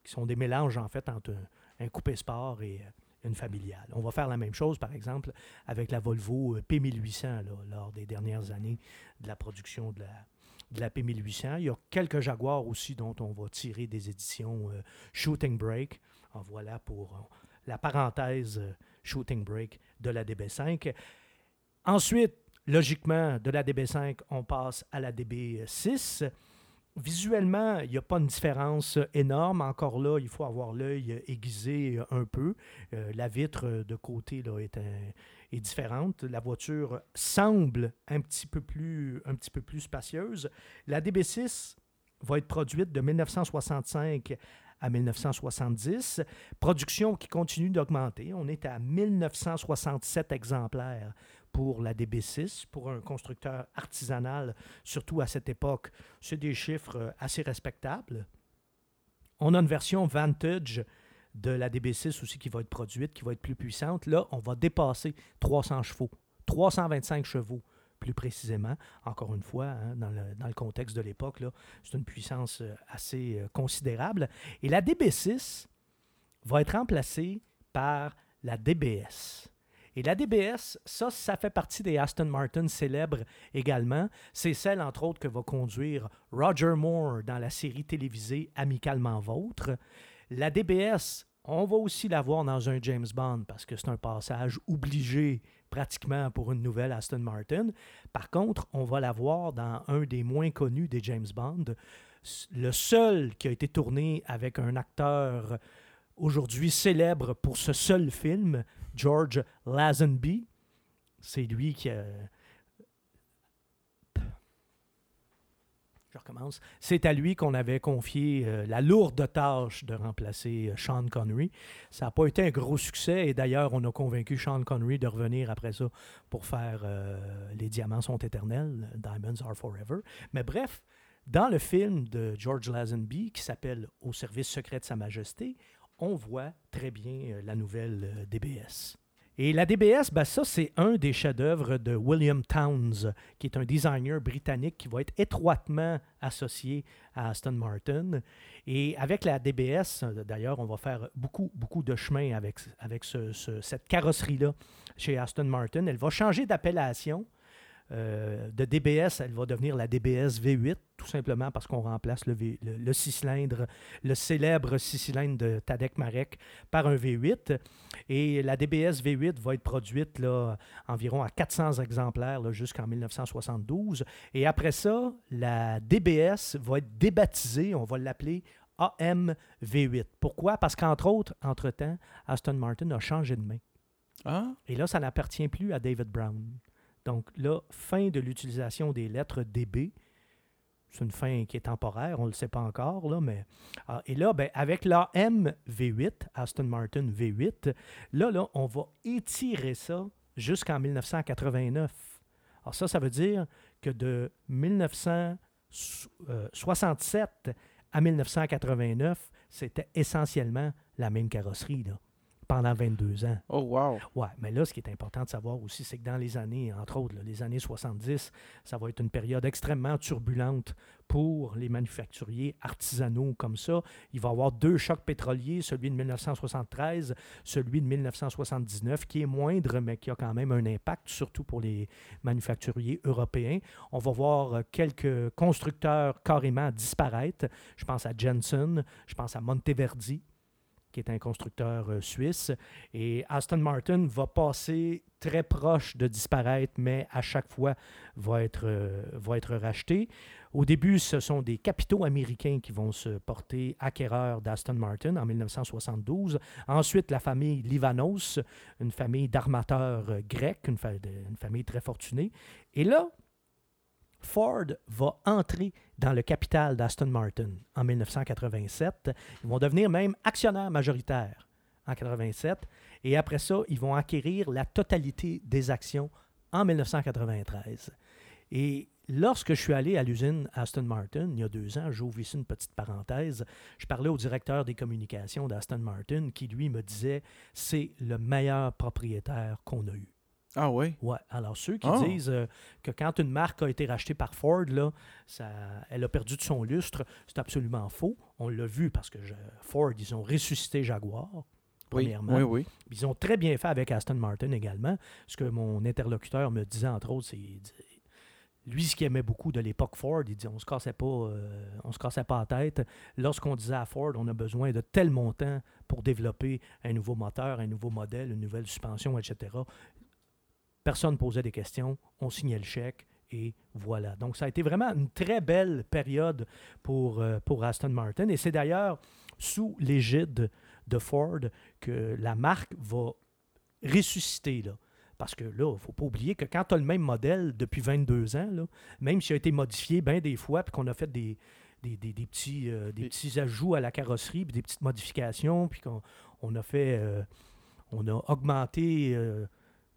[SPEAKER 1] qui sont des mélanges en fait entre un, un coupé sport et euh, une familiale. On va faire la même chose, par exemple, avec la Volvo euh, P1800 là, lors des dernières années de la production de la, de la P1800. Il y a quelques Jaguars aussi dont on va tirer des éditions euh, Shooting Break. En voilà pour euh, la parenthèse euh, Shooting Break de la DB5. Ensuite, logiquement, de la DB5, on passe à la DB6. Visuellement, il n'y a pas une différence énorme. Encore là, il faut avoir l'œil aiguisé un peu. La vitre de côté là, est, un- est différente. La voiture semble un petit peu plus, un petit peu plus spacieuse. La DB6 va être produite de 1965 à 1970. Production qui continue d'augmenter. On est à 1967 exemplaires pour la DB6, pour un constructeur artisanal, surtout à cette époque. C'est des chiffres euh, assez respectables. On a une version Vantage de la DB6 aussi qui va être produite, qui va être plus puissante. Là, on va dépasser 300 chevaux, 325 chevaux plus précisément. Encore une fois, hein, dans, le, dans le contexte de l'époque, c'est une puissance euh, assez euh, considérable. Et la DB6 va être remplacée par la DBS. Et la DBS, ça, ça fait partie des Aston Martin célèbres également. C'est celle, entre autres, que va conduire Roger Moore dans la série télévisée Amicalement Vôtre. La DBS, on va aussi la voir dans un James Bond parce que c'est un passage obligé pratiquement pour une nouvelle Aston Martin. Par contre, on va la voir dans un des moins connus des James Bond, le seul qui a été tourné avec un acteur aujourd'hui célèbre pour ce seul film, George Lazenby. C'est lui qui a... C'est à lui qu'on avait confié euh, la lourde tâche de remplacer euh, Sean Connery. Ça n'a pas été un gros succès et d'ailleurs, on a convaincu Sean Connery de revenir après ça pour faire euh, Les diamants sont éternels, Diamonds are forever. Mais bref, dans le film de George Lazenby qui s'appelle Au service secret de Sa Majesté, on voit très bien la nouvelle DBS. Et la DBS, ben ça, c'est un des chefs-d'œuvre de William Towns, qui est un designer britannique qui va être étroitement associé à Aston Martin. Et avec la DBS, d'ailleurs, on va faire beaucoup, beaucoup de chemin avec, avec ce- ce- cette carrosserie-là chez Aston Martin. Elle va changer d'appellation. Euh, de DBS, elle va devenir la DBS V8, tout simplement parce qu'on remplace le, V- le, le six cylindres, le célèbre six cylindres de Tadek Marek par un V8. Et la DBS V8 va être produite là, environ à 400 exemplaires jusqu'en 1972. Et après ça, la DBS va être débaptisée, on va l'appeler AM V8. Pourquoi? Parce qu'entre autres, entre-temps, Aston Martin a changé de main.
[SPEAKER 2] Ah,
[SPEAKER 1] Et là, ça n'appartient plus à David Brown. Donc là, fin de l'utilisation des lettres DB. C'est une fin qui est temporaire, on ne le sait pas encore, là, mais... ah, et là, ben, avec l'AM V8, Aston Martin V8, là, là, on va étirer ça jusqu'en 1989. Alors ça, ça veut dire que de 1967 à 1989, c'était essentiellement la même carrosserie. Là. Pendant 22 ans.
[SPEAKER 2] Oh, wow.
[SPEAKER 1] Ouais, mais là, ce qui est important de savoir aussi, c'est que dans les années, entre autres, là, les années 70, ça va être une période extrêmement turbulente pour les manufacturiers artisanaux comme ça. Il va y avoir deux chocs pétroliers, celui de 1973, celui de 1979, qui est moindre, mais qui a quand même un impact, surtout pour les manufacturiers européens. On va voir euh, quelques constructeurs carrément disparaître. Je pense à Jensen, je pense à Monteverdi, qui est un constructeur euh, suisse. Et Aston Martin va passer très proche de disparaître, mais à chaque fois va être, euh, va être racheté. Au début, ce sont des capitaux américains qui vont se porter acquéreurs d'Aston Martin en 1972. Ensuite, la famille Livanos, une famille d'armateurs euh, grecs, une, famille très fortunée. Et là, Ford va entrer dans le capital d'Aston Martin en 1987. Ils vont devenir même actionnaires majoritaires en 87. Et après ça, ils vont acquérir la totalité des actions en 1993. Et lorsque je suis allé à l'usine Aston Martin, il y a deux ans, j'ouvre ici une petite parenthèse, je parlais au directeur des communications d'Aston Martin qui, lui, me disait c'est le meilleur propriétaire qu'on a eu.
[SPEAKER 2] Ah, oui.
[SPEAKER 1] Ouais. Alors, ceux qui
[SPEAKER 2] Ah.
[SPEAKER 1] disent euh, que quand une marque a été rachetée par Ford, là, ça, elle a perdu de son lustre, c'est absolument faux. On l'a vu parce que je- Ford, ils ont ressuscité Jaguar,
[SPEAKER 2] Oui,
[SPEAKER 1] premièrement.
[SPEAKER 2] oui, oui.
[SPEAKER 1] Ils ont très bien fait avec Aston Martin également. Ce que mon interlocuteur me disait, entre autres, c'est. Lui, ce qu'il aimait beaucoup de l'époque Ford, il dit on se cassait pas, euh, on se cassait pas la tête. Lorsqu'on disait à Ford, on a besoin de tel montant pour développer un nouveau moteur, un nouveau modèle, une nouvelle suspension, etc. Personne posait des questions, on signait le chèque et voilà. Donc, ça a été vraiment une très belle période pour, euh, pour Aston Martin. Et c'est d'ailleurs sous l'égide de Ford que la marque va ressusciter. Là. Parce que là, il ne faut pas oublier que quand tu as le même modèle depuis 22 ans, là, même s'il a été modifié bien des fois, puis qu'on a fait des, des, des- des petits, euh, des
[SPEAKER 2] Et-
[SPEAKER 1] petits ajouts à la carrosserie, puis des petites modifications, puis qu'on on a fait, euh, on a augmenté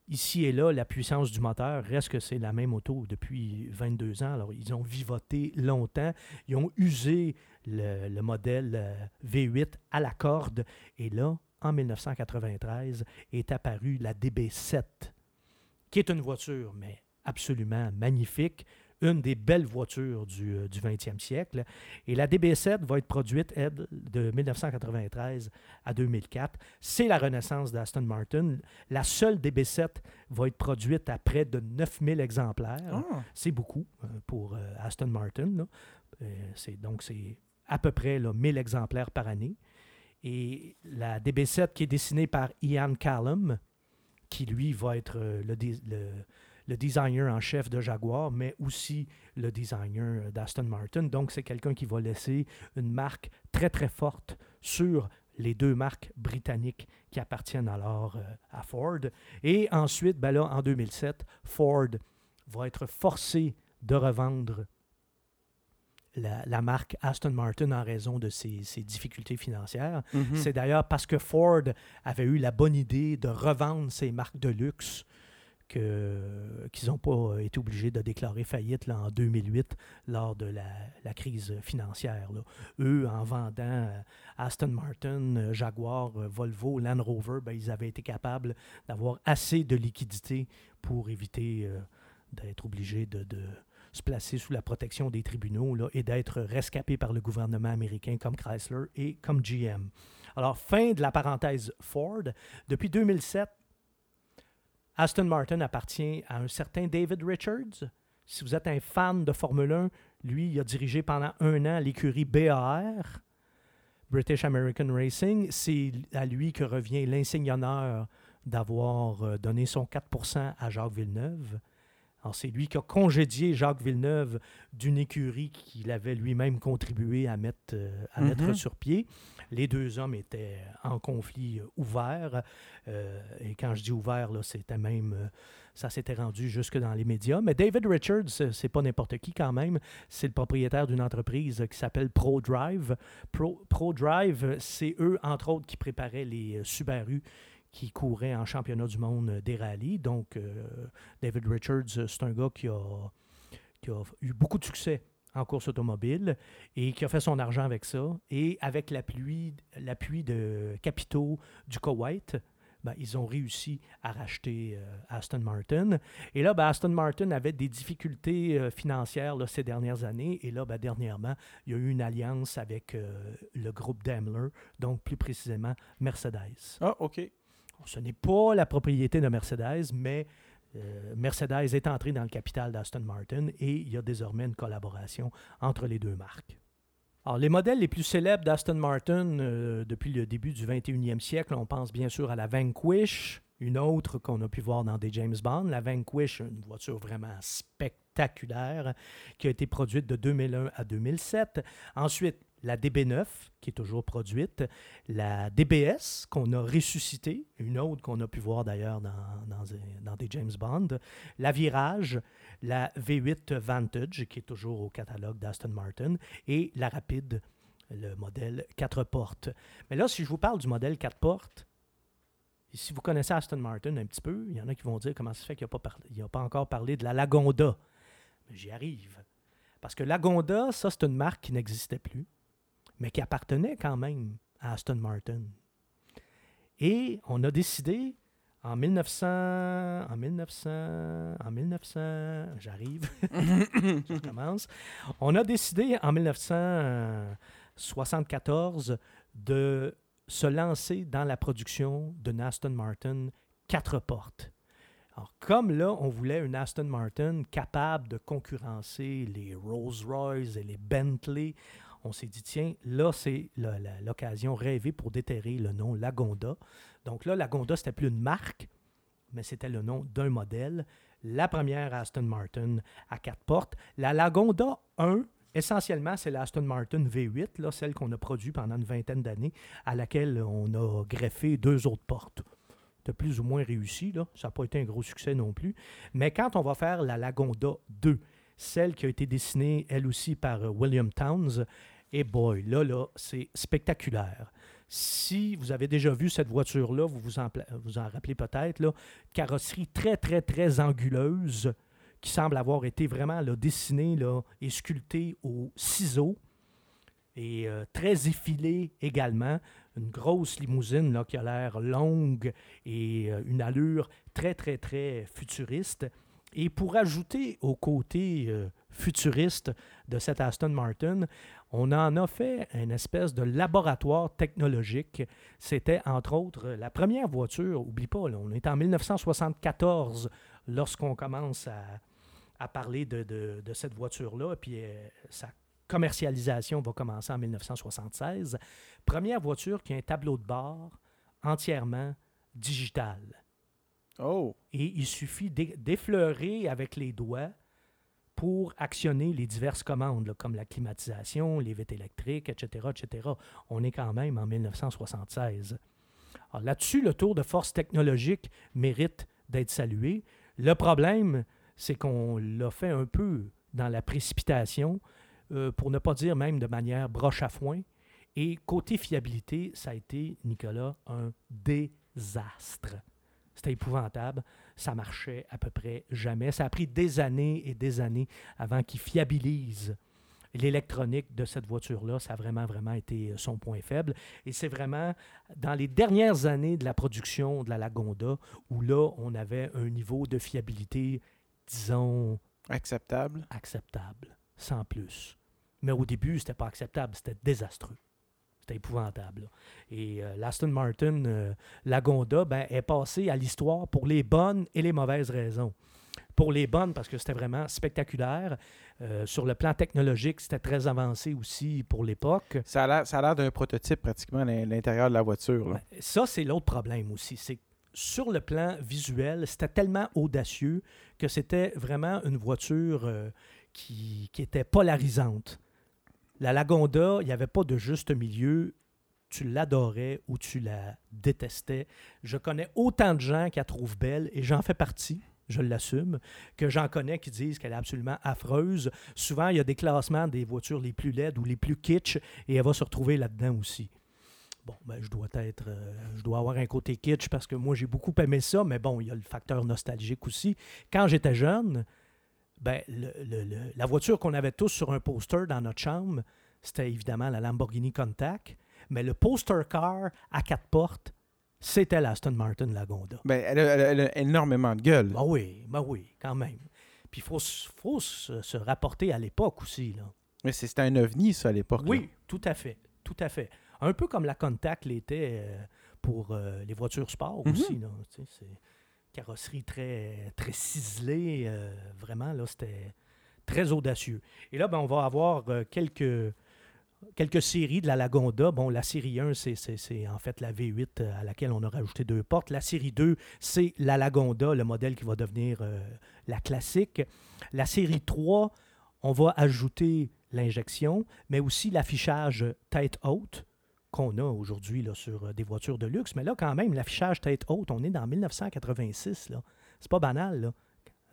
[SPEAKER 1] ici et là la puissance du moteur, reste que c'est la même auto depuis 22 ans. Alors, ils ont vivoté longtemps, ils ont usé le, le modèle euh, V8 à la corde, et là, en 1993, est apparue la DB7, qui est une voiture, mais absolument magnifique, une des belles voitures du, euh, du 20e siècle. Et la DB7 va être produite, de 1993 à 2004. C'est la renaissance d'Aston Martin. La seule DB7 va être produite à près de 9000 exemplaires.
[SPEAKER 2] Ah,
[SPEAKER 1] C'est beaucoup euh, pour euh, Aston Martin. là. C'est, donc, c'est à peu près là, 1000 exemplaires par année. Et la DB7 qui est dessinée par Ian Callum, qui lui va être le- le designer en chef de Jaguar, mais aussi le designer euh, d'Aston Martin. Donc, c'est quelqu'un qui va laisser une marque très, très forte sur les deux marques britanniques qui appartiennent alors euh, à Ford. Et ensuite, ben là, en 2007, Ford va être forcé de revendre la, la marque Aston Martin en raison de ses, ses difficultés financières.
[SPEAKER 2] mhm.
[SPEAKER 1] C'est d'ailleurs parce que Ford avait eu la bonne idée de revendre ses marques de luxe qu'ils n'ont pas été obligés de déclarer faillite là, en 2008 lors de la, crise financière. Eux, en vendant euh, Aston Martin, euh, Jaguar, euh, Volvo, Land Rover, ben, ils avaient été capables d'avoir assez de liquidités pour éviter euh, d'être obligés de, de se placer sous la protection des tribunaux là, et d'être rescapés par le gouvernement américain comme Chrysler et comme GM. Alors, fin de la parenthèse Ford. Depuis 2007, Aston Martin appartient à un certain David Richards. Si vous êtes un fan de Formule 1, lui, il a dirigé pendant un an l'écurie BAR, British American Racing. C'est à lui que revient l'insigne honneur d'avoir euh, donné son 4% à Jacques Villeneuve. C'est lui qui a congédié Jacques Villeneuve d'une écurie qu'il avait lui-même contribué à mettre, euh,
[SPEAKER 2] Mhm.
[SPEAKER 1] mettre sur pied. Les deux hommes étaient en conflit euh, ouvert. euh, et quand je dis ouvert, là, c'était même. euh, ça s'était rendu jusque dans les médias. Mais David Richards, c'est pas n'importe qui quand même. C'est le propriétaire d'une entreprise qui s'appelle ProDrive. Pro, ProDrive, c'est eux, entre autres, qui préparaient les Subaru qui couraient en championnat du monde des rallyes. Donc, David Richards, c'est un gars qui a eu beaucoup de succès en course automobile et qui a fait son argent avec ça. Et avec l'appui, l'appui de capitaux du Koweït, ben, ils ont réussi à racheter euh, Aston Martin. Et là, ben, Aston Martin avait des difficultés euh, financières là, ces dernières années. Et là, ben, dernièrement, il y a eu une alliance avec euh, le groupe Daimler, donc plus précisément Mercedes.
[SPEAKER 2] Ah, OK.
[SPEAKER 1] Ce n'est pas la propriété de Mercedes, mais Mercedes est entré dans le capital d'Aston Martin et il y a désormais une collaboration entre les deux marques. Alors, les modèles les plus célèbres d'Aston Martin euh, depuis le début du 21e siècle, on pense bien sûr à la Vanquish, une autre qu'on a pu voir dans des James Bond. La Vanquish, une voiture vraiment spectaculaire qui a été produite de 2001 à 2007. Ensuite, la DB9, qui est toujours produite, la DBS, qu'on a ressuscitée, une autre qu'on a pu voir d'ailleurs dans, des James Bond, la Virage, la V8 Vantage, qui est toujours au catalogue d'Aston Martin, et la Rapide, le modèle 4 portes. Mais là, si je vous parle du modèle 4 portes, si vous connaissez Aston Martin un petit peu, il y en a qui vont dire comment ça se fait qu'il n'a pas, pas encore parlé de la Lagonda? J'y arrive. Parce que Lagonda, ça, c'est une marque qui n'existait plus mais qui appartenait quand même à Aston Martin. Et on a décidé en 1900, en 1900, en 1900, j'arrive, je commence. On a décidé en 1974 de se lancer dans la production d'une Aston Martin quatre portes. Alors, comme là, on voulait une Aston Martin capable de concurrencer les Rolls-Royce et les Bentley, on s'est dit, tiens, là, c'est l'occasion rêvée pour déterrer le nom Lagonda. Donc là, Lagonda, c'était plus une marque, mais c'était le nom d'un modèle. La première Aston Martin à quatre portes. La Lagonda 1, essentiellement, c'est l'Aston Martin V8, là, celle qu'on a produite pendant une vingtaine d'années, à laquelle on a greffé deux autres portes. De plus ou moins réussi, là. ça n'a pas été un gros succès non plus. Mais quand on va faire la Lagonda 2, celle qui a été dessinée elle aussi par euh, William Towns, et boy, là, là, c'est spectaculaire. Si vous avez déjà vu cette voiture-là, vous vous en, vous en rappelez peut-être, carrosserie très, très, très anguleuse qui semble avoir été vraiment là, dessinée là, et sculptée au ciseau et euh, très effilée également. Une grosse limousine là, qui a l'air longue et euh, une allure très, très, très futuriste. Et pour ajouter au côté euh, futuriste de cette Aston Martin, on en a fait une espèce de laboratoire technologique. C'était entre autres la première voiture, oublie pas, on est en 1974 lorsqu'on commence à, parler de, cette voiture-là, puis euh, sa commercialisation va commencer en 1976. Première voiture qui a un tableau de bord entièrement digital.
[SPEAKER 2] Oh.
[SPEAKER 1] Et il suffit d'effleurer avec les doigts pour actionner les diverses commandes, comme la climatisation, les vitres électriques, etc., etc. On est quand même en 1976. là-dessus, le tour de force technologique mérite d'être salué. Le problème, c'est qu'on l'a fait un peu dans la précipitation, euh, pour ne pas dire même de manière broche à foin. Et côté fiabilité, ça a été, Nicolas, un désastre. C'était épouvantable ça marchait à peu près jamais. Ça a pris des années et des années avant qu'il fiabilise l'électronique de cette voiture-là, ça a vraiment, vraiment été euh, son point faible. Et c'est vraiment dans les dernières années de la production de la Lagonda où là, on avait un niveau de fiabilité, disons...
[SPEAKER 2] Acceptable.
[SPEAKER 1] Acceptable, sans plus. Mais au début, c'était pas acceptable, c'était désastreux. C'était épouvantable. Et euh, l'Aston Martin euh, Lagonda ben, est passé à l'histoire pour les bonnes et les mauvaises raisons. Pour les bonnes, parce que c'était vraiment spectaculaire. Euh, sur le plan technologique, c'était très avancé aussi pour l'époque.
[SPEAKER 2] Ça a l'air d'un prototype pratiquement à l'intérieur de la voiture. Ben,
[SPEAKER 1] ça, c'est l'autre problème aussi. C'est sur le plan visuel, c'était tellement audacieux que c'était vraiment une voiture qui, qui était polarisante. La Lagonda, il n'y avait pas de juste milieu. Tu l'adorais ou tu la détestais. Je connais autant de gens qui la trouvent belle et j'en fais partie je l'assume, que j'en connais qui disent qu'elle est absolument affreuse. Souvent, il y a des classements des voitures les plus laides ou les plus kitsch et elle va se retrouver là-dedans aussi. Bon, ben, je dois être, euh, je dois avoir un côté kitsch parce que moi, j'ai beaucoup aimé ça, mais bon, il y a le facteur nostalgique aussi. Quand j'étais jeune, ben, le- le- le- la voiture qu'on avait tous sur un poster dans notre chambre, c'était évidemment la Lamborghini Contact. Mais le poster car à quatre portes, c'était l'Aston Martin Lagonda.
[SPEAKER 2] Ben, elle, a, elle a- elle a énormément de gueule.
[SPEAKER 1] Ben oui, ben oui, quand même. Puis il faut, faut se, se rapporter à l'époque aussi. Là.
[SPEAKER 2] Mais c'était un ovni, ça, à l'époque. là.
[SPEAKER 1] Oui, tout à fait. Tout à fait. Un peu comme la Contact l'était euh, pour euh, les voitures sport
[SPEAKER 2] Mhm.
[SPEAKER 1] aussi. Là, Tu sais, c'est carrosserie très, très ciselée. euh, vraiment, là, c'était très audacieux. Et là, ben, on va avoir euh, quelques, quelques séries de la Lagonda. Bon, la série 1, c'est, en fait la V8 à laquelle on a rajouté deux portes. La série 2, c'est la Lagonda, le modèle qui va devenir euh, la classique. La série 3, on va ajouter l'injection, mais aussi l'affichage tête haute qu'on a aujourd'hui sur euh, des voitures de luxe. Mais là, quand même, l'affichage tête haute, on est dans 1986. Là. C'est pas banal,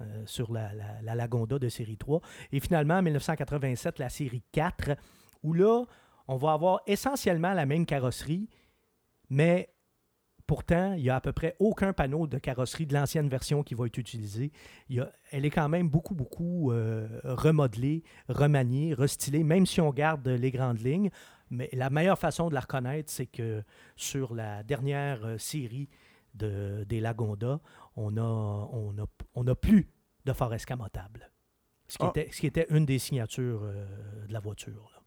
[SPEAKER 1] euh, sur la, la- la Lagonda de série 3. Et finalement, en 1987, la série 4, où là, on va avoir essentiellement la même carrosserie, mais pourtant, il n'y a à peu près aucun panneau de carrosserie de l'ancienne version qui va être utilisé. Elle est quand même beaucoup, beaucoup euh, remodelée, remaniée, restylée, même si on garde les grandes lignes. Mais la meilleure façon de la reconnaître, c'est que sur la dernière euh, série de, des Lagonda, on a, on a, on a plus de phare escamotable. Ce qui,
[SPEAKER 2] Ah.
[SPEAKER 1] était, ce qui était une des signatures euh, de la voiture. là.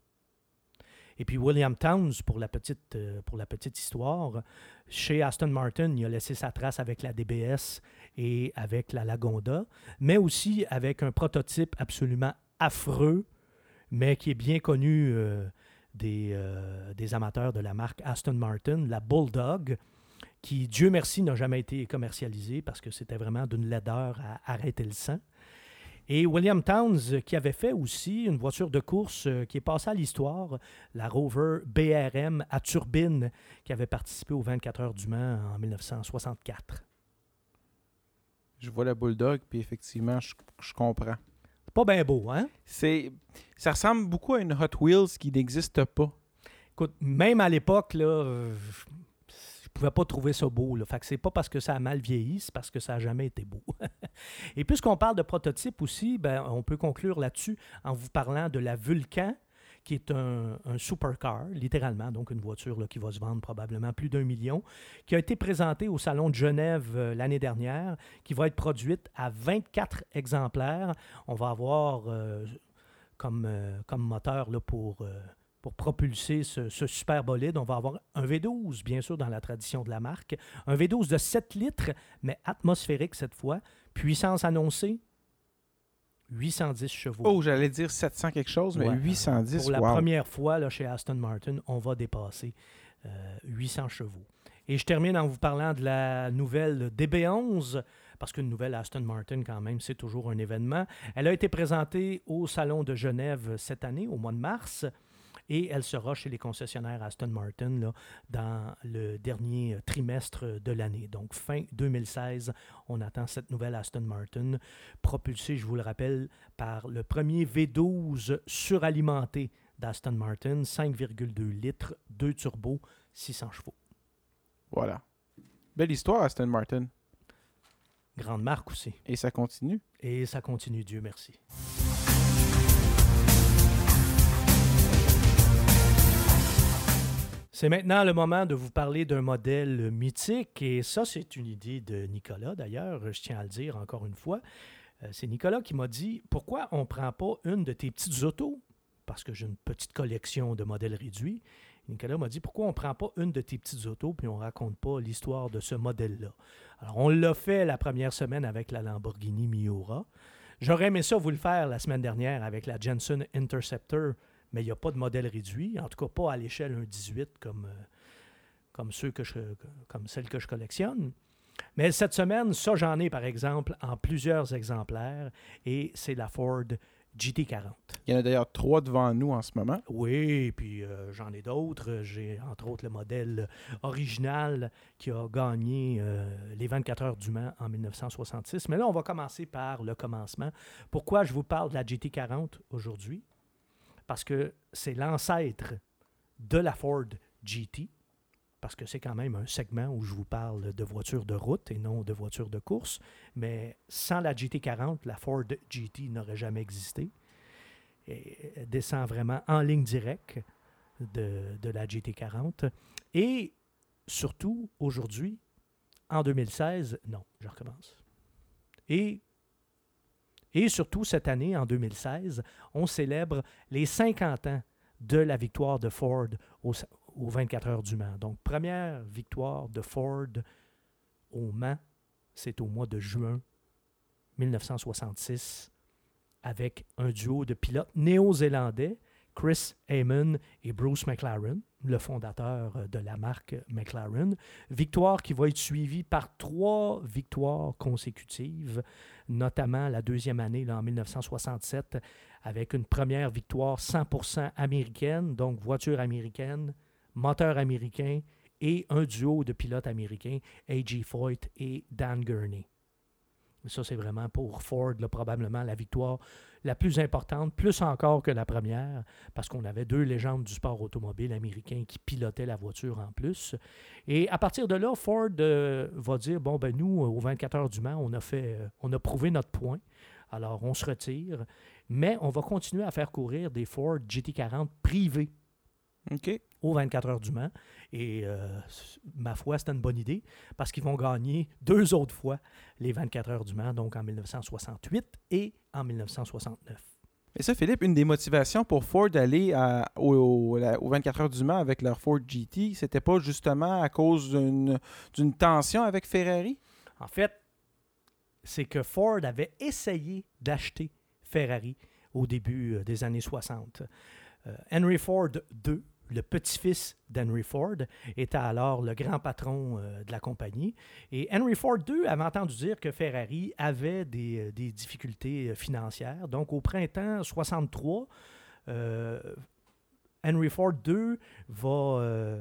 [SPEAKER 1] Et puis William Towns, pour la petite, euh, pour la petite histoire, chez Aston Martin, il a laissé sa trace avec la DBS et avec la Lagonda, mais aussi avec un prototype absolument affreux, mais qui est bien connu euh, des, euh, des amateurs de la marque Aston Martin, la Bulldog, qui, Dieu merci, n'a jamais été commercialisée parce que c'était vraiment d'une laideur à arrêter le sang. Et William Towns, qui avait fait aussi une voiture de course euh, qui est passée à l'histoire, la Rover BRM à turbine, qui avait participé aux 24 heures du Mans en 1964.
[SPEAKER 2] Je vois la Bulldog, puis effectivement, je comprends.
[SPEAKER 1] Pas bien beau, hein?
[SPEAKER 2] C'est, ça ressemble beaucoup à une Hot Wheels qui n'existe pas.
[SPEAKER 1] Écoute, même à l'époque, là, euh, je pouvais pas trouver ça beau. Là. Fait que c'est pas parce que ça a mal vieilli, c'est parce que ça a jamais été beau. Et puisqu'on parle de prototype aussi, ben, on peut conclure là-dessus en vous parlant de la Vulcan, qui est un, supercar, littéralement, donc une voiture qui va se vendre probablement plus d'un million, qui a été présentée au Salon de Genève euh, l'année dernière, qui va être produite à 24 exemplaires. On va avoir euh, comme, euh, comme moteur pour, pour propulser ce, ce super bolide. On va avoir un V12, bien sûr, dans la tradition de la marque. Un V12 de 7 litres, mais atmosphérique cette fois. Puissance annoncée, 810 chevaux.
[SPEAKER 2] Oh, j'allais dire 700 quelque chose, mais
[SPEAKER 1] Ouais,
[SPEAKER 2] 810,
[SPEAKER 1] Pour la
[SPEAKER 2] wow.
[SPEAKER 1] première fois là, chez Aston Martin, on va dépasser euh, 800 chevaux. Et je termine en vous parlant de la nouvelle DB11, parce qu'une nouvelle Aston Martin, quand même, c'est toujours un événement. Elle a été présentée au Salon de Genève cette année, au mois de mars, et elle sera chez les concessionnaires Aston Martin là, dans le dernier trimestre de l'année. Donc, fin 2016, on attend cette nouvelle Aston Martin, propulsée, je vous le rappelle, par le premier V12 suralimenté d'Aston Martin, 5,2 litres, 2 turbos, 600 chevaux.
[SPEAKER 2] Voilà. Belle histoire, Aston Martin.
[SPEAKER 1] Grande marque aussi.
[SPEAKER 2] Et ça continue.
[SPEAKER 1] Et ça continue, Dieu merci. C'est maintenant le moment de vous parler d'un modèle mythique, et ça, c'est une idée de Nicolas, d'ailleurs, je tiens à le dire encore une fois. Euh, C'est Nicolas qui m'a dit Pourquoi on ne prend pas une de tes petites autos? Parce que j'ai une petite collection de modèles réduits. Nicolas m'a dit Pourquoi on ne prend pas une de tes petites autos puis on raconte pas l'histoire de ce modèle-là Alors, on l'a fait la première semaine avec la Lamborghini Miura. J'aurais aimé ça vous le faire la semaine dernière avec la Jensen Interceptor, mais il n'y a pas de modèle réduit, en tout cas pas à l'échelle 1.18 comme, euh, comme, ceux que je, comme celle que je collectionne. Mais cette semaine, ça j'en ai par exemple en plusieurs exemplaires et c'est la Ford GT40.
[SPEAKER 2] Il y en a d'ailleurs trois devant nous en ce moment.
[SPEAKER 1] Oui, puis euh, j'en ai d'autres. J'ai entre autres le modèle original qui a gagné euh, les 24 heures du Mans en 1966. Mais là, on va commencer par le commencement. Pourquoi je vous parle de la GT40 aujourd'hui? Parce que c'est l'ancêtre de la Ford GT. parce que c'est quand même un segment où je vous parle de voitures de route et non de voitures de course. Mais sans la GT40, la Ford GT n'aurait jamais existé. Et descend vraiment en ligne directe de, de la GT40. Et surtout, aujourd'hui, en 2016, non, je recommence. Et, et surtout, cette année, en 2016, on célèbre les 50 ans de la victoire de Ford au, aux 24 heures du Mans. Donc, première victoire de Ford au Mans, c'est au mois de juin 1966 avec un duo de pilotes néo-zélandais, Chris Amon et Bruce McLaren, le fondateur de la marque McLaren. Victoire qui va être suivie par trois victoires consécutives, notamment la deuxième année en 1967 avec une première victoire 100% américaine, donc voiture américaine, moteur américain et un duo de pilotes américains, A.G. Foyt et Dan Gurney. Ça, c'est vraiment pour Ford, probablement la victoire la plus importante, plus encore que la première, parce qu'on avait deux légendes du sport automobile américain qui pilotaient la voiture en plus. Et à partir de là, Ford euh, va dire, bon, ben nous, aux 24 heures du Mans, on a, fait, euh, on a prouvé notre point. Alors, on se retire, mais on va continuer à faire courir des Ford GT40 privés
[SPEAKER 2] OK.
[SPEAKER 1] Aux 24 heures du Mans. Et euh, ma foi, c'était une bonne idée parce qu'ils vont gagner deux autres fois les 24 heures du Mans, donc en 1968 et en 1969.
[SPEAKER 2] Et ça, Philippe, une des motivations pour Ford d'aller au, au- la- aux 24 heures du Mans avec leur Ford GT, c'était pas justement à cause d'une d'une tension avec Ferrari?
[SPEAKER 1] En fait, c'est que Ford avait essayé d'acheter Ferrari au début euh, des années 60. Euh, Henry Ford II, le petit-fils d'Henry Ford, était alors le grand patron euh, de la compagnie. Et Henry Ford II avait entendu dire que Ferrari avait des, euh, difficultés euh, financières. Donc, au printemps 63, euh, Henry Ford II va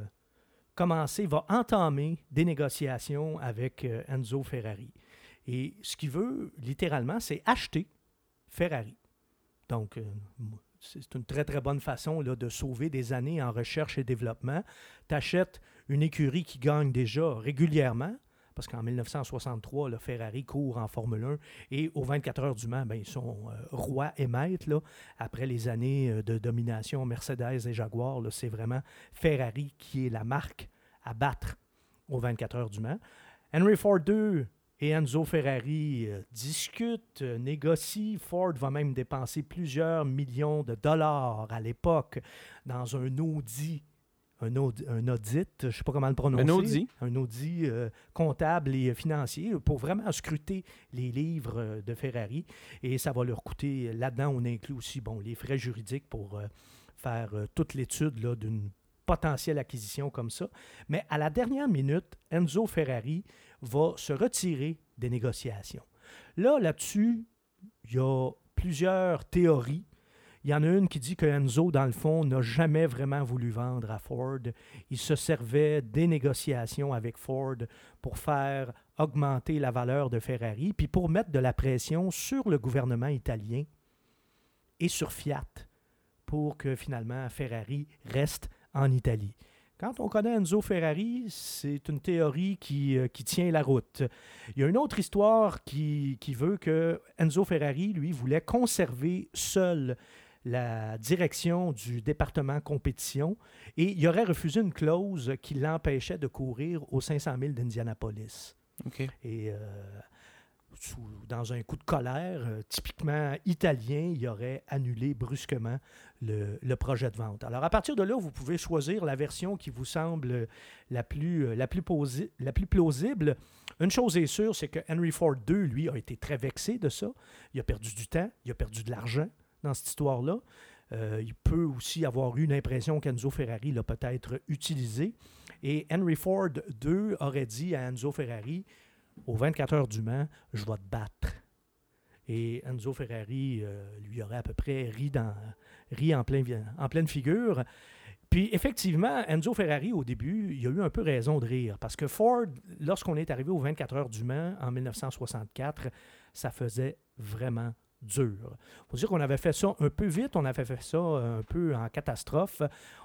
[SPEAKER 1] commencer, va entamer des négociations avec Enzo Ferrari. Et ce qu'il veut, littéralement, c'est acheter Ferrari. Donc, c'est une très, très bonne façon là, de sauver des années en recherche et développement. Tu une écurie qui gagne déjà régulièrement, parce qu'en 1963, le Ferrari court en Formule 1 et aux 24 heures du Mans, ben, ils sont euh, rois et maîtres. Après les années euh, de domination Mercedes et Jaguar, c'est vraiment Ferrari qui est la marque à battre aux 24 heures du Mans. Henry Ford II et Enzo Ferrari euh, discutent, euh, négocient. Ford va même dépenser plusieurs millions de dollars à l'époque dans un Audi, un, audi- un audit, je ne sais pas comment le prononcer.
[SPEAKER 2] Un Audi.
[SPEAKER 1] Un Audi euh, comptable et financier pour vraiment scruter les livres de Ferrari. Et ça va leur coûter, là-dedans, on inclut aussi bon, les frais juridiques pour euh, faire euh, toute l'étude d'une potentielle acquisition comme ça. Mais à la dernière minute, Enzo Ferrari va se retirer des négociations. Là, là-dessus, il y a plusieurs théories. Il y en a une qui dit que Enzo, dans le fond, n'a jamais vraiment voulu vendre à Ford. Il se servait des négociations avec Ford pour faire augmenter la valeur de Ferrari, puis pour mettre de la pression sur le gouvernement italien et sur Fiat pour que finalement Ferrari reste en Italie. Quand on connaît Enzo Ferrari, c'est une théorie qui, euh, qui tient la route. Il y a une autre histoire qui, qui veut que Enzo Ferrari, lui, voulait conserver seul la direction du département compétition et il aurait refusé une clause qui l'empêchait de courir aux 500 000 d'Indianapolis.
[SPEAKER 2] OK.
[SPEAKER 1] Et euh, dans un coup de colère, euh, typiquement italien, il aurait annulé brusquement le, projet de vente. Alors, à partir de là, vous pouvez choisir la version qui vous semble la plus, euh, la plus, plausible. Une chose est sûre, c'est que Henry Ford II, lui, a été très vexé de ça. Il a perdu du temps, il a perdu de l'argent dans cette histoire-là. Euh, il peut aussi avoir eu l'impression qu'Enzo Ferrari l'a peut-être utilisé. Et Henry Ford II aurait dit à Enzo Ferrari, aux 24 heures du Mans, je vais te battre. Et Enzo Ferrari euh, lui aurait à peu près ri, dans, ri en, plein, en pleine figure. Puis effectivement, Enzo Ferrari, au début, il a eu un peu raison de rire. Parce que Ford, lorsqu'on est arrivé aux 24 heures du Mans en 1964, ça faisait vraiment dur. Il faut dire qu'on avait fait ça un peu vite, on avait fait ça un peu en catastrophe.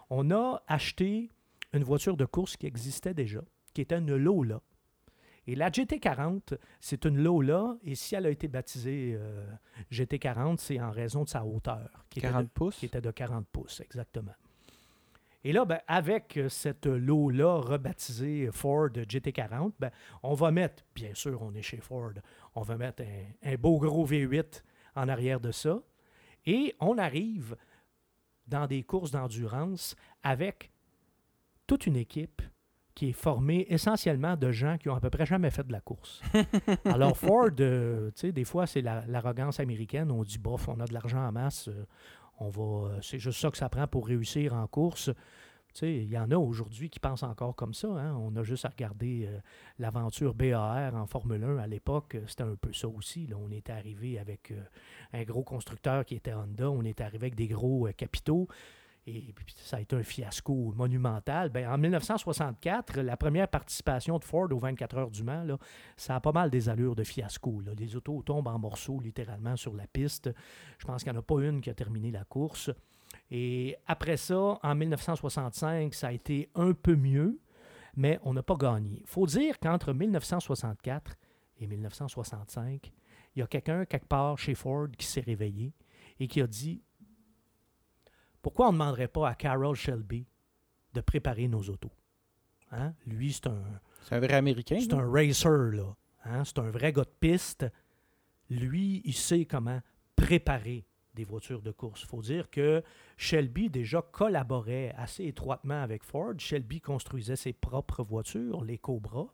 [SPEAKER 1] On a acheté une voiture de course qui existait déjà, qui était une Lola. Et la GT40, c'est une Lola, et si elle a été baptisée euh, GT40, c'est en raison de sa hauteur, qui,
[SPEAKER 2] 40
[SPEAKER 1] était, de,
[SPEAKER 2] pouces?
[SPEAKER 1] qui était de 40 pouces, exactement. Et là, ben, avec euh, cette Lola rebaptisée Ford GT40, ben, on va mettre, bien sûr, on est chez Ford, on va mettre un, un beau gros V8 en arrière de ça, et on arrive dans des courses d'endurance avec toute une équipe qui est formée essentiellement de gens qui ont à peu près jamais fait de la course. Alors Ford, euh, tu sais, des fois, c'est la- l'arrogance américaine. On dit, bof, on a de l'argent en masse, euh, on va, euh, c'est juste ça que ça prend pour réussir en course. Tu sais, il y en a aujourd'hui qui pensent encore comme ça. hein. On a juste à regarder euh, l'aventure BAR en Formule 1 à l'époque. C'était un peu ça aussi. là. On était arrivé avec euh, un gros constructeur qui était Honda. On était arrivé avec des gros euh, capitaux. Et puis, ça a été un fiasco monumental. Ben, en 1964, la première participation de Ford aux 24 heures du Mans, là, ça a pas mal des allures de fiasco. là. Les autos tombent en morceaux littéralement sur la piste. Je pense qu'il n'y en a pas une qui a terminé la course. Et après ça, en 1965, ça a été un peu mieux, mais on n'a pas gagné. Il faut dire qu'entre 1964 et 1965, il y a quelqu'un quelque part chez Ford qui s'est réveillé et qui a dit pourquoi on ne demanderait pas à Carroll Shelby de préparer nos autos? Hein? Lui, c'est un,
[SPEAKER 2] C'est un vrai Américain.
[SPEAKER 1] c'est un racer, là. Hein? C'est un vrai gars de piste. Lui, il sait comment préparer des voitures de course. Il faut dire que Shelby déjà collaborait assez étroitement avec Ford. Shelby construisait ses propres voitures, les Cobra.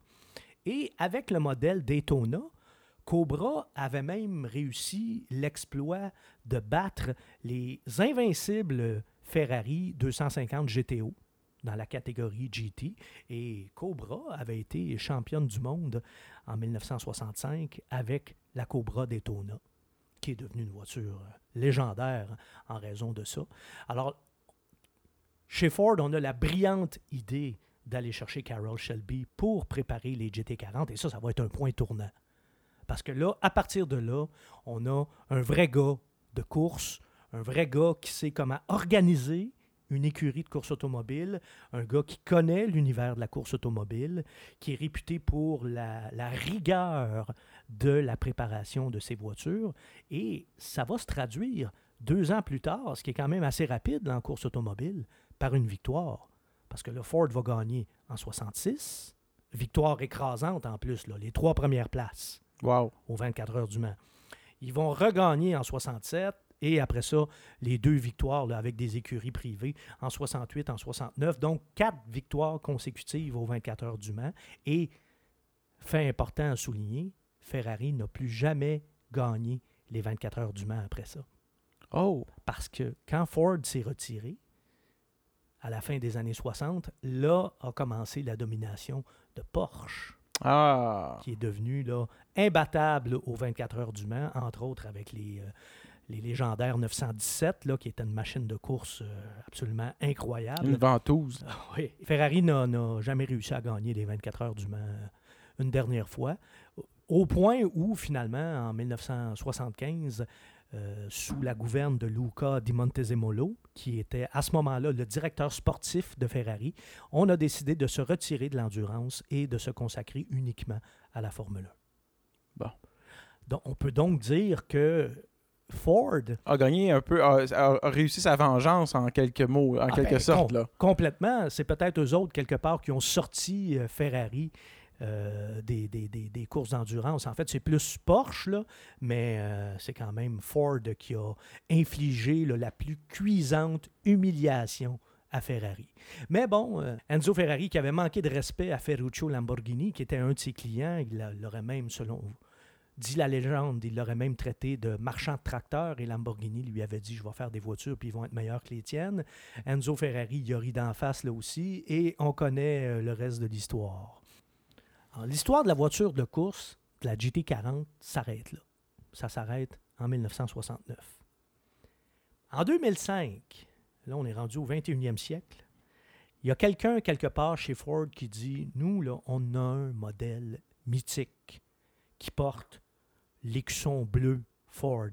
[SPEAKER 1] Et avec le modèle Daytona, Cobra avait même réussi l'exploit de battre les invincibles Ferrari 250 GTO dans la catégorie GT. Et Cobra avait été championne du monde en 1965 avec la Cobra Daytona, qui est devenue une voiture euh, légendaire en raison de ça. Alors, chez Ford, on a la brillante idée d'aller chercher Carroll Shelby pour préparer les GT40, et ça, ça va être un point tournant. Parce que là, à partir de là, on a un vrai gars de course, un vrai gars qui sait comment organiser une écurie de course automobile, un gars qui connaît l'univers de la course automobile, qui est réputé pour la, rigueur de la préparation de ses voitures. Et ça va se traduire deux ans plus tard, ce qui est quand même assez rapide en course automobile, par une victoire. Parce que le Ford va gagner en 66, victoire écrasante en plus, les trois premières places
[SPEAKER 2] Wow.
[SPEAKER 1] aux 24 heures du Mans. Ils vont regagner en 67 et après ça, les deux victoires là, avec des écuries privées en 68, en 69. Donc, quatre victoires consécutives aux 24 heures du Mans. Et, fait important à souligner, Ferrari n'a plus jamais gagné les 24 heures du Mans après ça.
[SPEAKER 2] Oh.
[SPEAKER 1] Parce que quand Ford s'est retiré, à la fin des années 60, là a commencé la domination de Porsche
[SPEAKER 2] Ah.
[SPEAKER 1] qui est devenu là, imbattable aux 24 heures du Mans, entre autres avec les, euh, les légendaires 917, là, qui était une machine de course euh, absolument incroyable.
[SPEAKER 2] Une ventouse.
[SPEAKER 1] Ah oui. Ferrari n'a jamais réussi à gagner les 24 heures du Mans euh, une dernière fois, au point où finalement, en 1975, euh, sous la gouverne de Luca Di Montezemolo, qui était à ce moment-là le directeur sportif de Ferrari, on a décidé de se retirer de l'endurance et de se consacrer uniquement à la Formule 1.
[SPEAKER 2] Bon.
[SPEAKER 1] Donc, on peut donc dire que Ford
[SPEAKER 2] A gagné un peu, a, réussi sa vengeance en quelques mots, en
[SPEAKER 1] Ah
[SPEAKER 2] quelque
[SPEAKER 1] ben,
[SPEAKER 2] sorte.
[SPEAKER 1] com-
[SPEAKER 2] Là.
[SPEAKER 1] Complètement. C'est peut-être eux autres, quelque part, qui ont sorti euh, Ferrari euh, des, courses d'endurance. En fait, c'est plus Porsche, là, mais euh, c'est quand même Ford qui a infligé la plus cuisante humiliation à Ferrari. Mais bon, euh, Enzo Ferrari, qui avait manqué de respect à Ferruccio Lamborghini, qui était un de ses clients, il l'a- l'aurait même, selon dit la légende, il l'aurait même traité de marchand de tracteurs et Lamborghini lui avait dit Je vais faire des voitures puis ils vont être meilleurs que les tiennes. Enzo Ferrari y a ri d'en face là aussi et on connaît le reste de l'histoire. L'histoire de la voiture de course, de la GT40, s'arrête là. Ça s'arrête en 1969. En 2005, là on est rendu au 21e siècle, il y a quelqu'un quelque part chez Ford qui dit Nous, là, on a un modèle mythique qui porte l'écusson bleu Ford.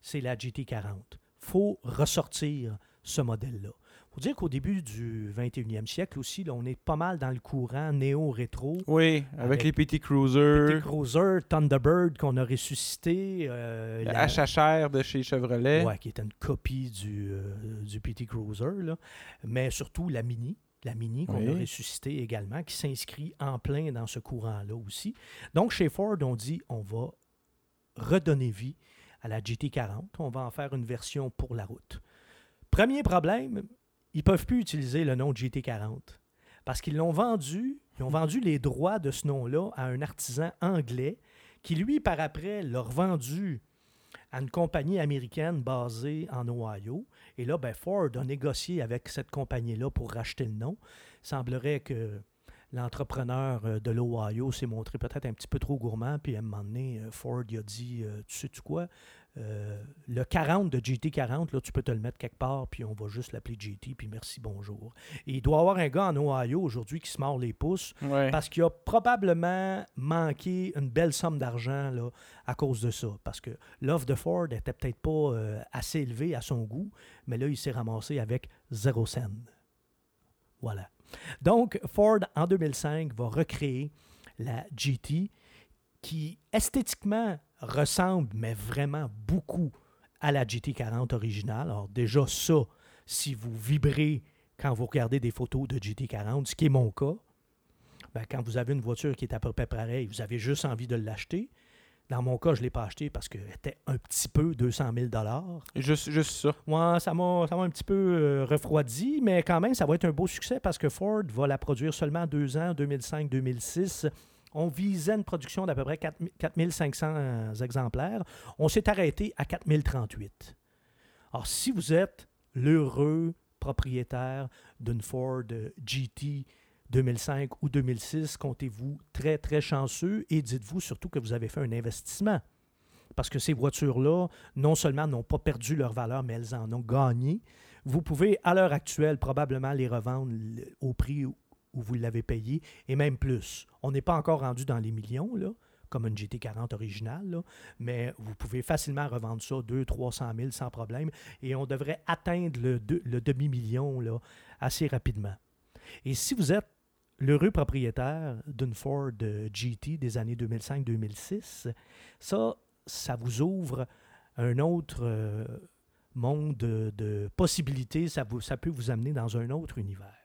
[SPEAKER 1] C'est la GT40. faut ressortir ce modèle-là. Faut dire qu'au début du 21e siècle aussi, là, on est pas mal dans le courant néo-rétro.
[SPEAKER 2] Oui, avec,
[SPEAKER 1] Avec
[SPEAKER 2] les petits cruisers,
[SPEAKER 1] Petit Cruiser, Thunderbird qu'on a ressuscité. euh, la-
[SPEAKER 2] HHR de chez Chevrolet.
[SPEAKER 1] Ouais, qui est une copie du, euh, du PT Cruiser, là. mais surtout la Mini. La Mini qu'on
[SPEAKER 2] Oui.
[SPEAKER 1] a ressuscité également, qui s'inscrit en plein dans ce courant-là aussi. Donc, chez Ford, on dit on va redonner vie à la GT40. On va en faire une version pour la route. Premier problème, ils ne peuvent plus utiliser le nom GT40 parce qu'ils l'ont vendu, ils ont vendu les droits de ce nom-là à un artisan anglais qui, lui, par après, l'a revendu à une compagnie américaine basée en Ohio. Et là, ben, Ford a négocié avec cette compagnie-là pour racheter le nom. Il semblerait que l'entrepreneur euh, de l'Ohio s'est montré peut-être un petit peu trop gourmand, puis à un moment donné, euh, Ford il a dit euh, Tu sais-tu quoi? Euh, Le 40 de GT40, là, tu peux te le mettre quelque part, puis on va juste l'appeler GT, puis merci, bonjour. Et il doit y avoir un gars en Ohio aujourd'hui qui se mord les pouces
[SPEAKER 2] Ouais.
[SPEAKER 1] parce qu'il a probablement manqué une belle somme d'argent là, à cause de ça. Parce que l'offre de Ford n'était peut-être pas euh, assez élevée à son goût, mais là, il s'est ramassé avec zéro cent. Voilà. Donc, Ford, en 2005, va recréer la GT qui, esthétiquement, ressemble, mais vraiment beaucoup à la GT40 originale. Alors, déjà, ça, si vous vibrez quand vous regardez des photos de GT40, ce qui est mon cas, ben, quand vous avez une voiture qui est à peu près pareille, vous avez juste envie de l'acheter. Dans mon cas, je ne l'ai pas acheté parce qu'elle était un petit peu 200 000
[SPEAKER 2] Juste, juste ça.
[SPEAKER 1] Ouais, ça m'a ça m'a un petit peu euh, refroidi, mais quand même, ça va être un beau succès parce que Ford va la produire seulement deux ans, 2005-2006. On visait une production d'à peu près 4 4500 exemplaires. On s'est arrêté à 4038. Alors, si vous êtes l'heureux propriétaire d'une Ford GT 2005 ou 2006, comptez-vous très, très chanceux et dites-vous surtout que vous avez fait un investissement. Parce que ces voitures-là, non seulement n'ont pas perdu leur valeur, mais elles en ont gagné. Vous pouvez, à l'heure actuelle, probablement les revendre au prix vous l'avez payé, et même plus. On n'est pas encore rendu dans les millions, comme une GT40 originale, mais vous pouvez facilement revendre ça 200 300 000 sans problème, et on devrait atteindre le, demi-million assez rapidement. Et si vous êtes l'heureux propriétaire d'une Ford GT des années 2005-2006, ça, ça vous ouvre un autre euh, monde de, possibilités, ça peut vous amener dans un autre univers.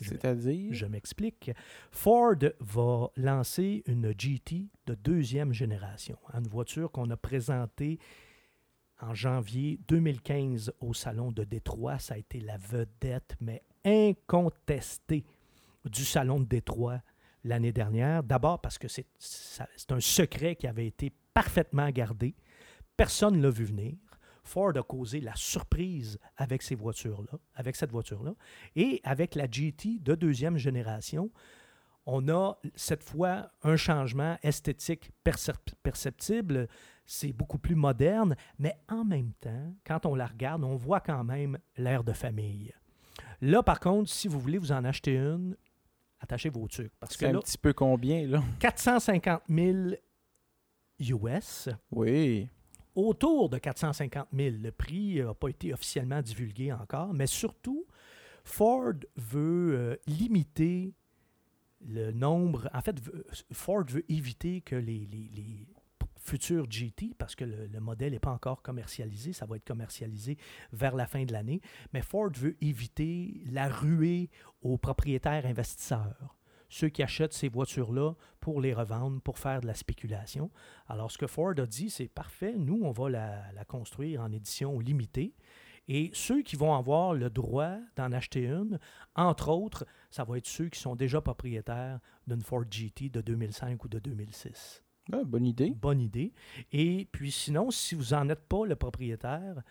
[SPEAKER 1] Je-
[SPEAKER 2] C'est-à-dire?
[SPEAKER 1] je m'explique. Ford va lancer une GT de deuxième génération, une voiture qu'on a présentée en janvier 2015 au Salon de Détroit. Ça a été la vedette, mais incontestée du Salon de Détroit l'année dernière. D'abord parce que c'est un secret qui avait été parfaitement gardé. Personne ne l'a vu venir. Ford a causé la surprise avec ces voitures-là, avec cette voiture-là. Et avec la GT de deuxième génération, on a cette fois un changement esthétique percep- perceptible. C'est beaucoup plus moderne, mais en même temps, quand on la regarde, on voit quand même l'air de famille. Là, par contre, si vous voulez vous en acheter une, attachez vos trucs. Parce que
[SPEAKER 2] C'est un
[SPEAKER 1] là,
[SPEAKER 2] petit peu combien, là?
[SPEAKER 1] 450 000 US,
[SPEAKER 2] Oui.
[SPEAKER 1] Autour de 450 000. Le prix n'a pas été officiellement divulgué encore, mais surtout, Ford veut euh, limiter le nombre. En fait, Ford veut éviter que les, futurs GT, parce que le modèle n'est pas encore commercialisé, ça va être commercialisé vers la fin de l'année, mais Ford veut éviter la ruée aux propriétaires investisseurs. Ceux qui achètent ces voitures-là pour les revendre, pour faire de la spéculation. Alors, ce que Ford a dit, c'est parfait, nous, on va la, la construire en édition limitée. Et ceux qui vont avoir le droit d'en acheter une, entre autres, ça va être ceux qui sont déjà propriétaires d'une Ford GT de 2005 ou de 2006.
[SPEAKER 2] Ah, bonne idée.
[SPEAKER 1] Bonne idée. Et puis sinon, si vous n'en êtes pas le propriétaire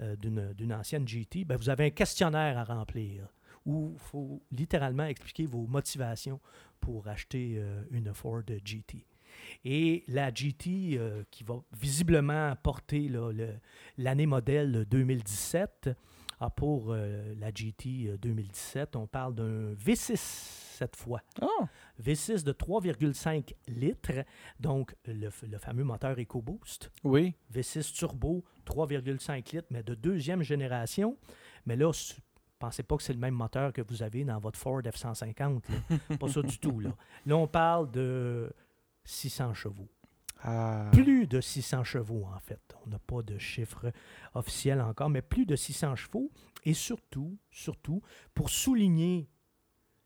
[SPEAKER 1] euh, d'une d'une ancienne GT, ben, vous avez un questionnaire à remplir où il faut littéralement expliquer vos motivations pour acheter euh, une Ford GT. Et la GT euh, qui va visiblement porter l'année modèle 2017, ah, pour euh, la GT euh, 2017, on parle d'un V6 cette fois.
[SPEAKER 2] Ah,
[SPEAKER 1] V6 de 3,5 litres, donc le, le fameux moteur EcoBoost.
[SPEAKER 2] oui.
[SPEAKER 1] V6 turbo, 3,5 litres, mais de deuxième génération. Mais là, Pensez pas que c'est le même moteur que vous avez dans votre Ford F-150. là. pas ça du tout. Là. là, on parle de 600 chevaux.
[SPEAKER 2] Ah.
[SPEAKER 1] Plus de 600 chevaux, en fait. On n'a pas de chiffre officiel encore, mais plus de 600 chevaux. Et surtout, surtout, pour souligner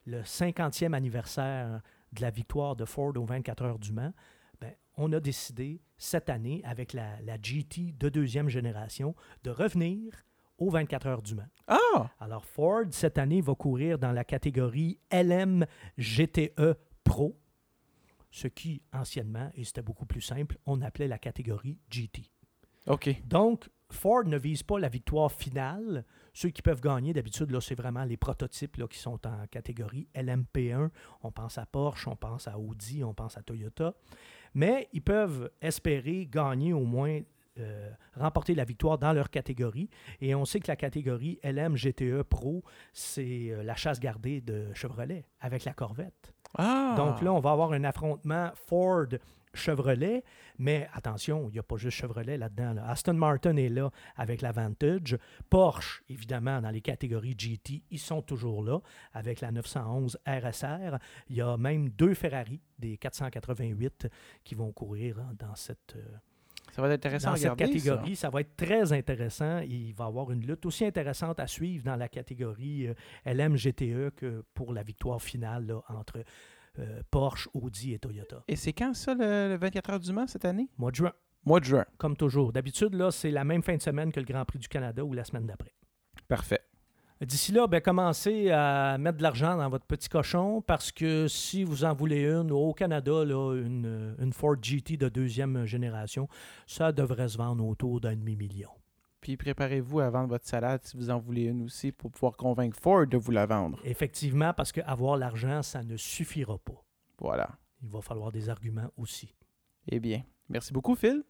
[SPEAKER 1] le 50e anniversaire de la victoire de Ford aux 24 heures du Mans, ben, on a décidé cette année, avec la, la GT de deuxième génération, de revenir aux 24 heures du Mans.
[SPEAKER 2] Ah!
[SPEAKER 1] Alors, Ford, cette année, va courir dans la catégorie LM GTE Pro, ce qui, anciennement, et c'était beaucoup plus simple, on appelait la catégorie GT.
[SPEAKER 2] OK.
[SPEAKER 1] Donc, Ford ne vise pas la victoire finale. Ceux qui peuvent gagner, d'habitude, là, c'est vraiment les prototypes là, qui sont en catégorie LMP1. On pense à Porsche, on pense à Audi, on pense à Toyota. Mais ils peuvent espérer gagner au moins, euh, remporter la victoire dans leur catégorie. Et on sait que la catégorie LM GTE Pro, c'est euh, la chasse gardée de Chevrolet avec la Corvette.
[SPEAKER 2] Ah!
[SPEAKER 1] Donc là, on va avoir un affrontement Ford. Chevrolet, mais attention, il n'y a pas juste Chevrolet là-dedans. là. Aston Martin est là avec la Vantage. Porsche, évidemment, dans les catégories GT, ils sont toujours là avec la 911 RSR. Il y a même deux Ferrari, des 488, qui vont courir hein, dans cette, euh,
[SPEAKER 2] Ça va être intéressant
[SPEAKER 1] dans
[SPEAKER 2] à
[SPEAKER 1] cette
[SPEAKER 2] regarder.
[SPEAKER 1] catégorie. Ça. va être très intéressant. Il va y avoir une lutte aussi intéressante à suivre dans la catégorie euh, LM-GTE que pour la victoire finale là, entre euh, Porsche, Audi et Toyota.
[SPEAKER 2] Et c'est quand ça, le, le 24 heures du Mans cette année?
[SPEAKER 1] Mois de juin,
[SPEAKER 2] Mois de juin.
[SPEAKER 1] comme toujours. D'habitude, là, c'est la même fin de semaine que le Grand Prix du Canada ou la semaine d'après.
[SPEAKER 2] Parfait.
[SPEAKER 1] D'ici là, ben, commencez à mettre de l'argent dans votre petit cochon parce que si vous en voulez une, au Canada, là, une, une Ford GT de deuxième génération, ça devrait se vendre autour d'un demi-million.
[SPEAKER 2] Puis préparez-vous à vendre votre salade si vous en voulez une aussi pour pouvoir convaincre Ford de vous la vendre.
[SPEAKER 1] Effectivement, parce qu'avoir l'argent, ça ne suffira pas.
[SPEAKER 2] Voilà.
[SPEAKER 1] Il va falloir des arguments aussi.
[SPEAKER 2] Eh bien, merci beaucoup, Phil.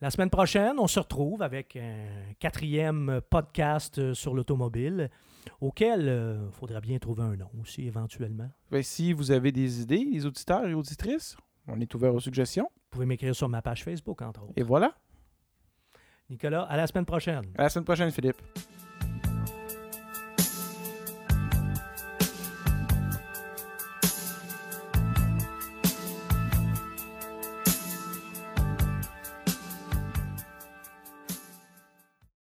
[SPEAKER 1] La semaine prochaine, on se retrouve avec un quatrième podcast euh, sur l'automobile auquel il faudra bien trouver un nom aussi éventuellement.
[SPEAKER 2] Ben, si vous avez des idées, les auditeurs et auditrices, on est ouvert aux suggestions.
[SPEAKER 1] Vous pouvez m'écrire sur ma page Facebook, entre autres.
[SPEAKER 2] Et voilà.
[SPEAKER 1] Nicolas, à la semaine prochaine.
[SPEAKER 2] À la semaine prochaine, Philippe.